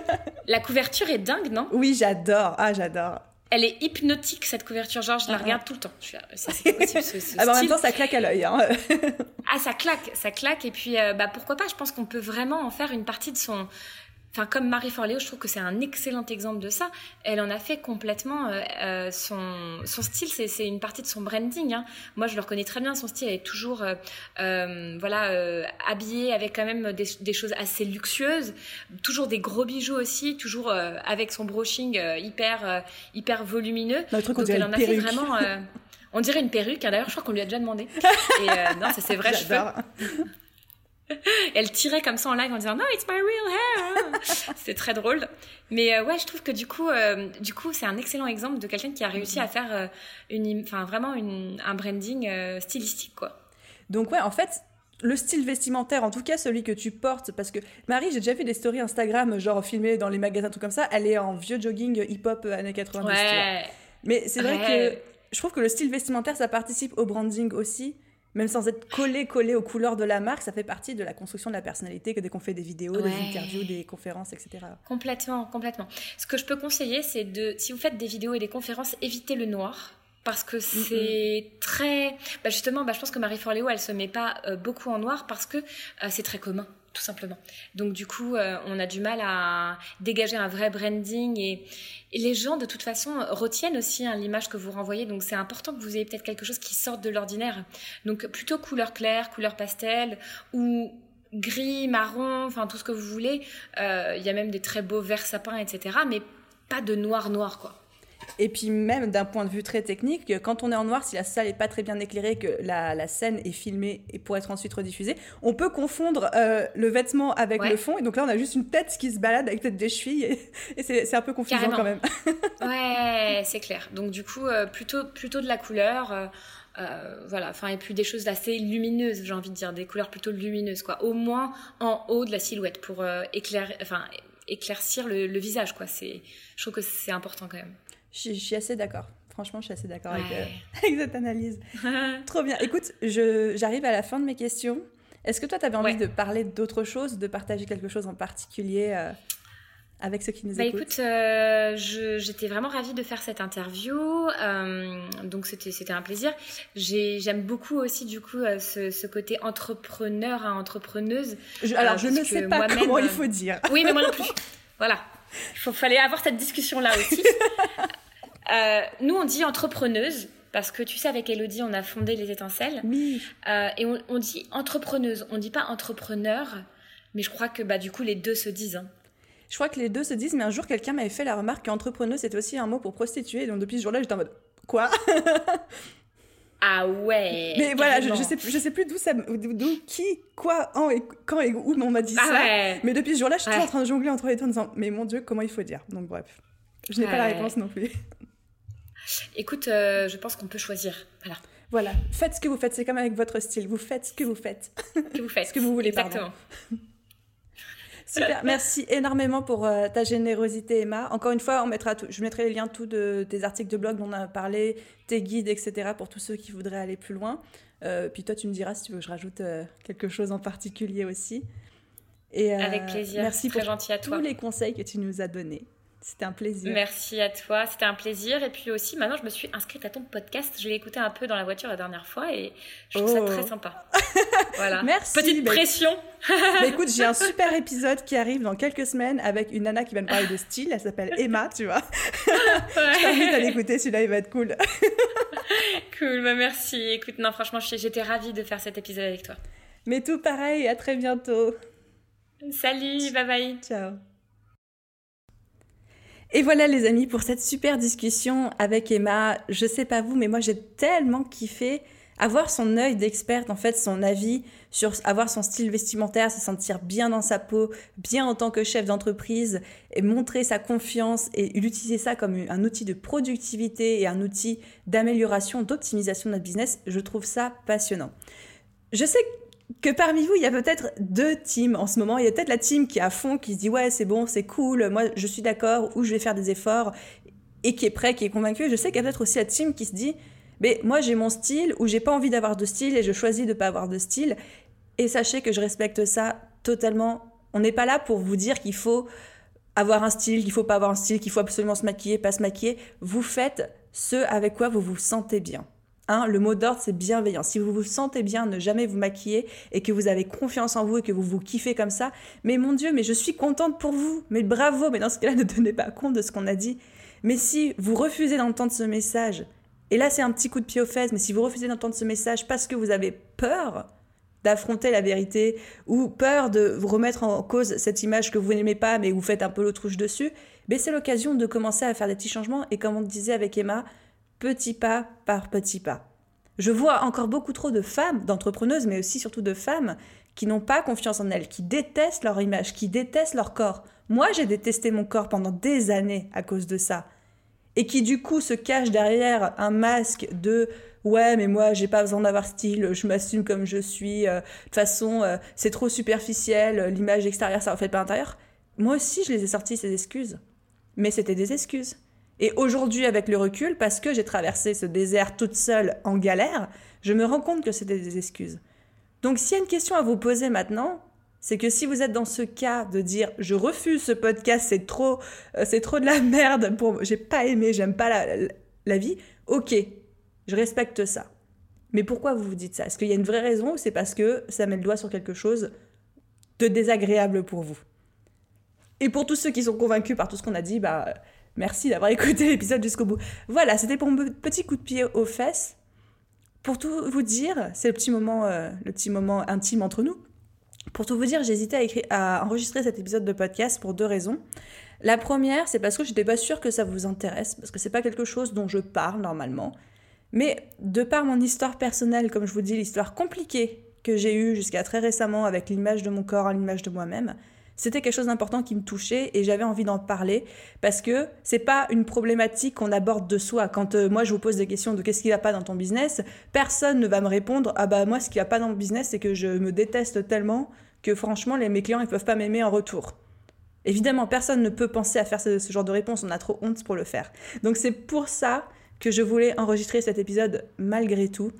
la couverture est dingue, non? Oui, j'adore. Ah, j'adore. Elle est hypnotique cette couverture, genre je la ah, regarde tout le temps. C'est possible, ce, ce ah bah en même temps, ça claque à l'œil. Hein. ah, ça claque, ça claque. Et puis, euh, bah pourquoi pas Je pense qu'on peut vraiment en faire une partie de son Enfin, comme Marie Forleo, je trouve que c'est un excellent exemple de ça. Elle en a fait complètement euh, euh son, son style, c'est une partie de son branding. Hein. Moi, je le reconnais très bien. Son style, elle est toujours, euh, euh voilà, habillée avec quand même des, des, choses assez luxueuses, toujours des gros bijoux aussi, toujours avec son brushing hyper, hyper volumineux. Le truc, Donc, elle en a fait vraiment. on dirait une perruque. Hein. D'ailleurs, je crois qu'on lui a déjà demandé. Et non, ça c'est vrai elle tirait comme ça en live en disant No, it's my real hair. c'est très drôle. Mais euh, ouais, je trouve que du coup, euh, du coup, c'est un excellent exemple de quelqu'un qui a réussi à faire euh, une, enfin vraiment une, un branding stylistique quoi. Donc ouais, en fait, le style vestimentaire, en tout cas celui que tu portes, parce que Marie, j'ai déjà vu des stories Instagram, genre filmées dans les magasins, tout comme ça, elle est en vieux jogging hip-hop années 90. Ouais. Mais c'est vrai que je trouve que le style vestimentaire, ça participe au branding aussi même sans être collé collé aux couleurs de la marque, ça fait partie de la construction de la personnalité que dès qu'on fait des vidéos, des interviews, des conférences, etc. Complètement, complètement. Ce que je peux conseiller, c'est de, si vous faites des vidéos et des conférences, évitez le noir. Parce que c'est très, bah justement, bah je pense que Marie Forleo, elle se met pas euh, beaucoup en noir parce que euh, c'est très commun tout simplement. Donc du coup, euh, on a du mal à dégager un vrai branding et, les gens de toute façon retiennent aussi hein, l'image que vous renvoyez. Donc c'est important que vous ayez peut-être quelque chose qui sorte de l'ordinaire. Donc plutôt couleur claire, couleur pastel ou gris, marron, enfin tout ce que vous voulez. Euh, il y a même des très beaux verts sapins, etc. Mais pas de noir noir quoi. Et puis même d'un point de vue très technique, quand on est en noir, si la salle n'est pas très bien éclairée, que la, scène est filmée et pour être ensuite rediffusée, on peut confondre euh, le vêtement avec le fond. Et donc là, on a juste une tête qui se balade avec peut-être des chevilles. Et, c'est un peu confusant quand même. ouais, c'est clair. Donc du coup, euh, plutôt, plutôt de la couleur. Euh, voilà, enfin et puis des choses assez lumineuses, j'ai envie de dire, des couleurs plutôt lumineuses quoi. Au moins en haut de la silhouette pour enfin éclaircir le, le visage quoi. C'est, je trouve que c'est important quand même. Je, suis assez d'accord. Franchement, je suis assez d'accord avec, euh, cette analyse. Trop bien. Écoute, j'arrive à la fin de mes questions. Est-ce que toi, tu avais envie de parler d'autre chose, de partager quelque chose en particulier euh, avec ceux qui nous bah, écoutent Écoute, euh, j'étais vraiment ravie de faire cette interview. donc, c'était un plaisir. J'aime beaucoup aussi, du coup, ce, côté entrepreneur, hein, entrepreneuse. alors, je ne sais pas comment il faut dire. Oui, mais moi non plus. Voilà. Il fallait avoir cette discussion-là aussi. Euh, nous, on dit entrepreneuse. Parce que tu sais, avec Elodie, on a fondé les étincelles. Oui. Euh, et on, dit entrepreneuse. On dit pas entrepreneur. Mais je crois que bah, du coup, les deux se disent. Hein. Je crois que les deux se disent, mais un jour, quelqu'un m'avait fait la remarque qu'entrepreneuse, c'était aussi un mot pour prostituée. Donc depuis ce jour-là, j'étais en mode Quoi? Ah ouais. Mais voilà, je, je, sais, je sais plus d'où ça, d'où, qui, quoi, et quand et où on m'a dit ah ça. Mais depuis ce jour-là, je suis toujours en train de jongler entre les deux en disant, mais mon Dieu, comment il faut dire? Donc bref, je n'ai pas la réponse non plus. Écoute, euh, je pense qu'on peut choisir. Voilà. Voilà, faites ce que vous faites. C'est comme avec votre style. Vous faites ce que vous faites. Que vous faites. ce que vous voulez. Exactement. Super, merci énormément pour euh, ta générosité, Emma. Encore une fois, on mettra je mettrai les liens tous de tes articles de blog dont on a parlé, tes guides, etc. pour tous ceux qui voudraient aller plus loin. Euh, puis toi, tu me diras si tu veux que je rajoute euh, quelque chose en particulier aussi. Et, Avec plaisir. Merci Très pour gentil à toi. tous les conseils que tu nous as donnés. C'était un plaisir. Merci à toi, c'était un plaisir. Et puis aussi, maintenant, je me suis inscrite à ton podcast. Je l'ai écouté un peu dans la voiture la dernière fois et je trouve ça très oh. sympa. Voilà. Merci. Petite bah, pression. bah, écoute, j'ai un super épisode qui arrive dans quelques semaines avec une nana qui va me parler de style. Elle s'appelle Emma, tu vois. je t'invite à l'écouter, celui-là, il va être cool. cool, bah merci. Écoute, non, franchement, j'étais ravie de faire cet épisode avec toi. Mais tout pareil, à très bientôt. Salut, bye bye. Ciao. Et voilà les amis pour cette super discussion avec Emma. Je sais pas vous, mais moi j'ai tellement kiffé avoir son œil d'experte, en fait, son avis sur avoir son style vestimentaire, se sentir bien dans sa peau, bien en tant que chef d'entreprise, et montrer sa confiance et l'utiliser ça comme un outil de productivité et un outil d'amélioration, d'optimisation de notre business. Je trouve ça passionnant. Je sais que parmi vous, il y a peut-être deux teams en ce moment. Il y a peut-être la team qui est à fond, qui se dit ouais, c'est bon, c'est cool, moi je suis d'accord, ou je vais faire des efforts, et qui est prêt, qui est convaincu. je sais qu'il y a peut-être aussi la team qui se dit mais moi j'ai mon style, ou j'ai pas envie d'avoir de style, et je choisis de pas avoir de style. Et sachez que je respecte ça totalement. On n'est pas là pour vous dire qu'il faut avoir un style, qu'il faut pas avoir un style, qu'il faut absolument se maquiller, pas se maquiller. Vous faites ce avec quoi vous vous sentez bien. Le mot d'ordre, c'est bienveillant. Si vous vous sentez bien, ne jamais vous maquiller et que vous avez confiance en vous et que vous vous kiffez comme ça, mais mon Dieu, mais je suis contente pour vous. Mais bravo, mais dans ce cas-là, ne tenez pas compte de ce qu'on a dit. Mais si vous refusez d'entendre ce message, et là c'est un petit coup de pied aux fesses, mais si vous refusez d'entendre ce message parce que vous avez peur d'affronter la vérité ou peur de vous remettre en cause cette image que vous n'aimez pas mais vous faites un peu l'autruche dessus, mais c'est l'occasion de commencer à faire des petits changements et comme on disait avec Emma, petit pas par petit pas. Je vois encore beaucoup trop de femmes, d'entrepreneuses, mais aussi surtout de femmes qui n'ont pas confiance en elles, qui détestent leur image, qui détestent leur corps. Moi, j'ai détesté mon corps pendant des années à cause de ça. Et qui du coup se cachent derrière un masque de ouais mais moi j'ai pas besoin d'avoir style, je m'assume comme je suis, euh, de toute façon euh, c'est trop superficiel, l'image extérieure ça reflète pas l'intérieur. Moi aussi je les ai sortis ces excuses. Mais c'était des excuses. Et aujourd'hui, avec le recul, parce que j'ai traversé ce désert toute seule en galère, je me rends compte que c'était des excuses. Donc s'il y a une question à vous poser maintenant, c'est que si vous êtes dans ce cas de dire je refuse ce podcast, c'est trop, euh, c'est trop de la merde pour, j'ai pas aimé, j'aime pas la, la, vie, ok, je respecte ça. Mais pourquoi vous vous dites ça? Est-ce qu'il y a une vraie raison ou c'est parce que ça met le doigt sur quelque chose de désagréable pour vous? Et pour tous ceux qui sont convaincus par tout ce qu'on a dit, bah Merci d'avoir écouté l'épisode jusqu'au bout. Voilà, c'était pour mon petit coup de pied aux fesses. Pour tout vous dire, c'est le petit moment, euh, le petit moment intime entre nous. Pour tout vous dire, hésité à, à enregistrer cet épisode de podcast pour deux raisons. La première, c'est parce que je n'étais pas sûre que ça vous intéresse, parce que c'est pas quelque chose dont je parle normalement. Mais de par mon histoire personnelle, comme je vous dis, l'histoire compliquée que j'ai eue jusqu'à très récemment avec l'image de mon corps l'image de moi-même, c'était quelque chose d'important qui me touchait et j'avais envie d'en parler parce que c'est pas une problématique qu'on aborde de soi. Quand euh, moi je vous pose des questions de qu'est-ce qui va pas dans ton business, personne ne va me répondre ah bah moi ce qui va pas dans mon business c'est que je me déteste tellement que franchement les, mes clients ils peuvent pas m'aimer en retour. Évidemment, personne ne peut penser à faire ce, ce genre de réponse, on a trop honte pour le faire. Donc c'est pour ça que je voulais enregistrer cet épisode malgré tout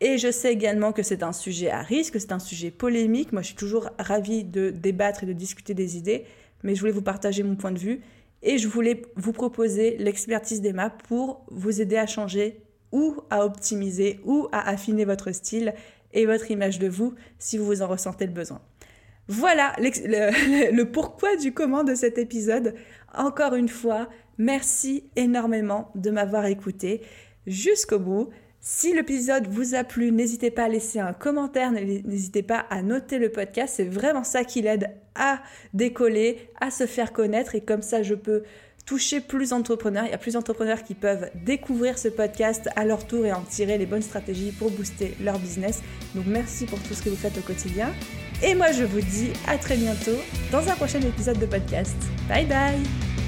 et je sais également que c'est un sujet à risque, c'est un sujet polémique. Moi, je suis toujours ravie de débattre et de discuter des idées, mais je voulais vous partager mon point de vue et je voulais vous proposer l'expertise d'Emma pour vous aider à changer ou à optimiser ou à affiner votre style et votre image de vous si vous en ressentez le besoin. Voilà le, le pourquoi du comment de cet épisode. Encore une fois, Merci énormément de m'avoir écouté jusqu'au bout. Si l'épisode vous a plu, n'hésitez pas à laisser un commentaire, n'hésitez pas à noter le podcast. C'est vraiment ça qui l'aide à décoller, à se faire connaître et comme ça je peux toucher plus d'entrepreneurs. Il y a plus d'entrepreneurs qui peuvent découvrir ce podcast à leur tour et en tirer les bonnes stratégies pour booster leur business. Donc merci pour tout ce que vous faites au quotidien. Et moi je vous dis à très bientôt dans un prochain épisode de podcast. Bye bye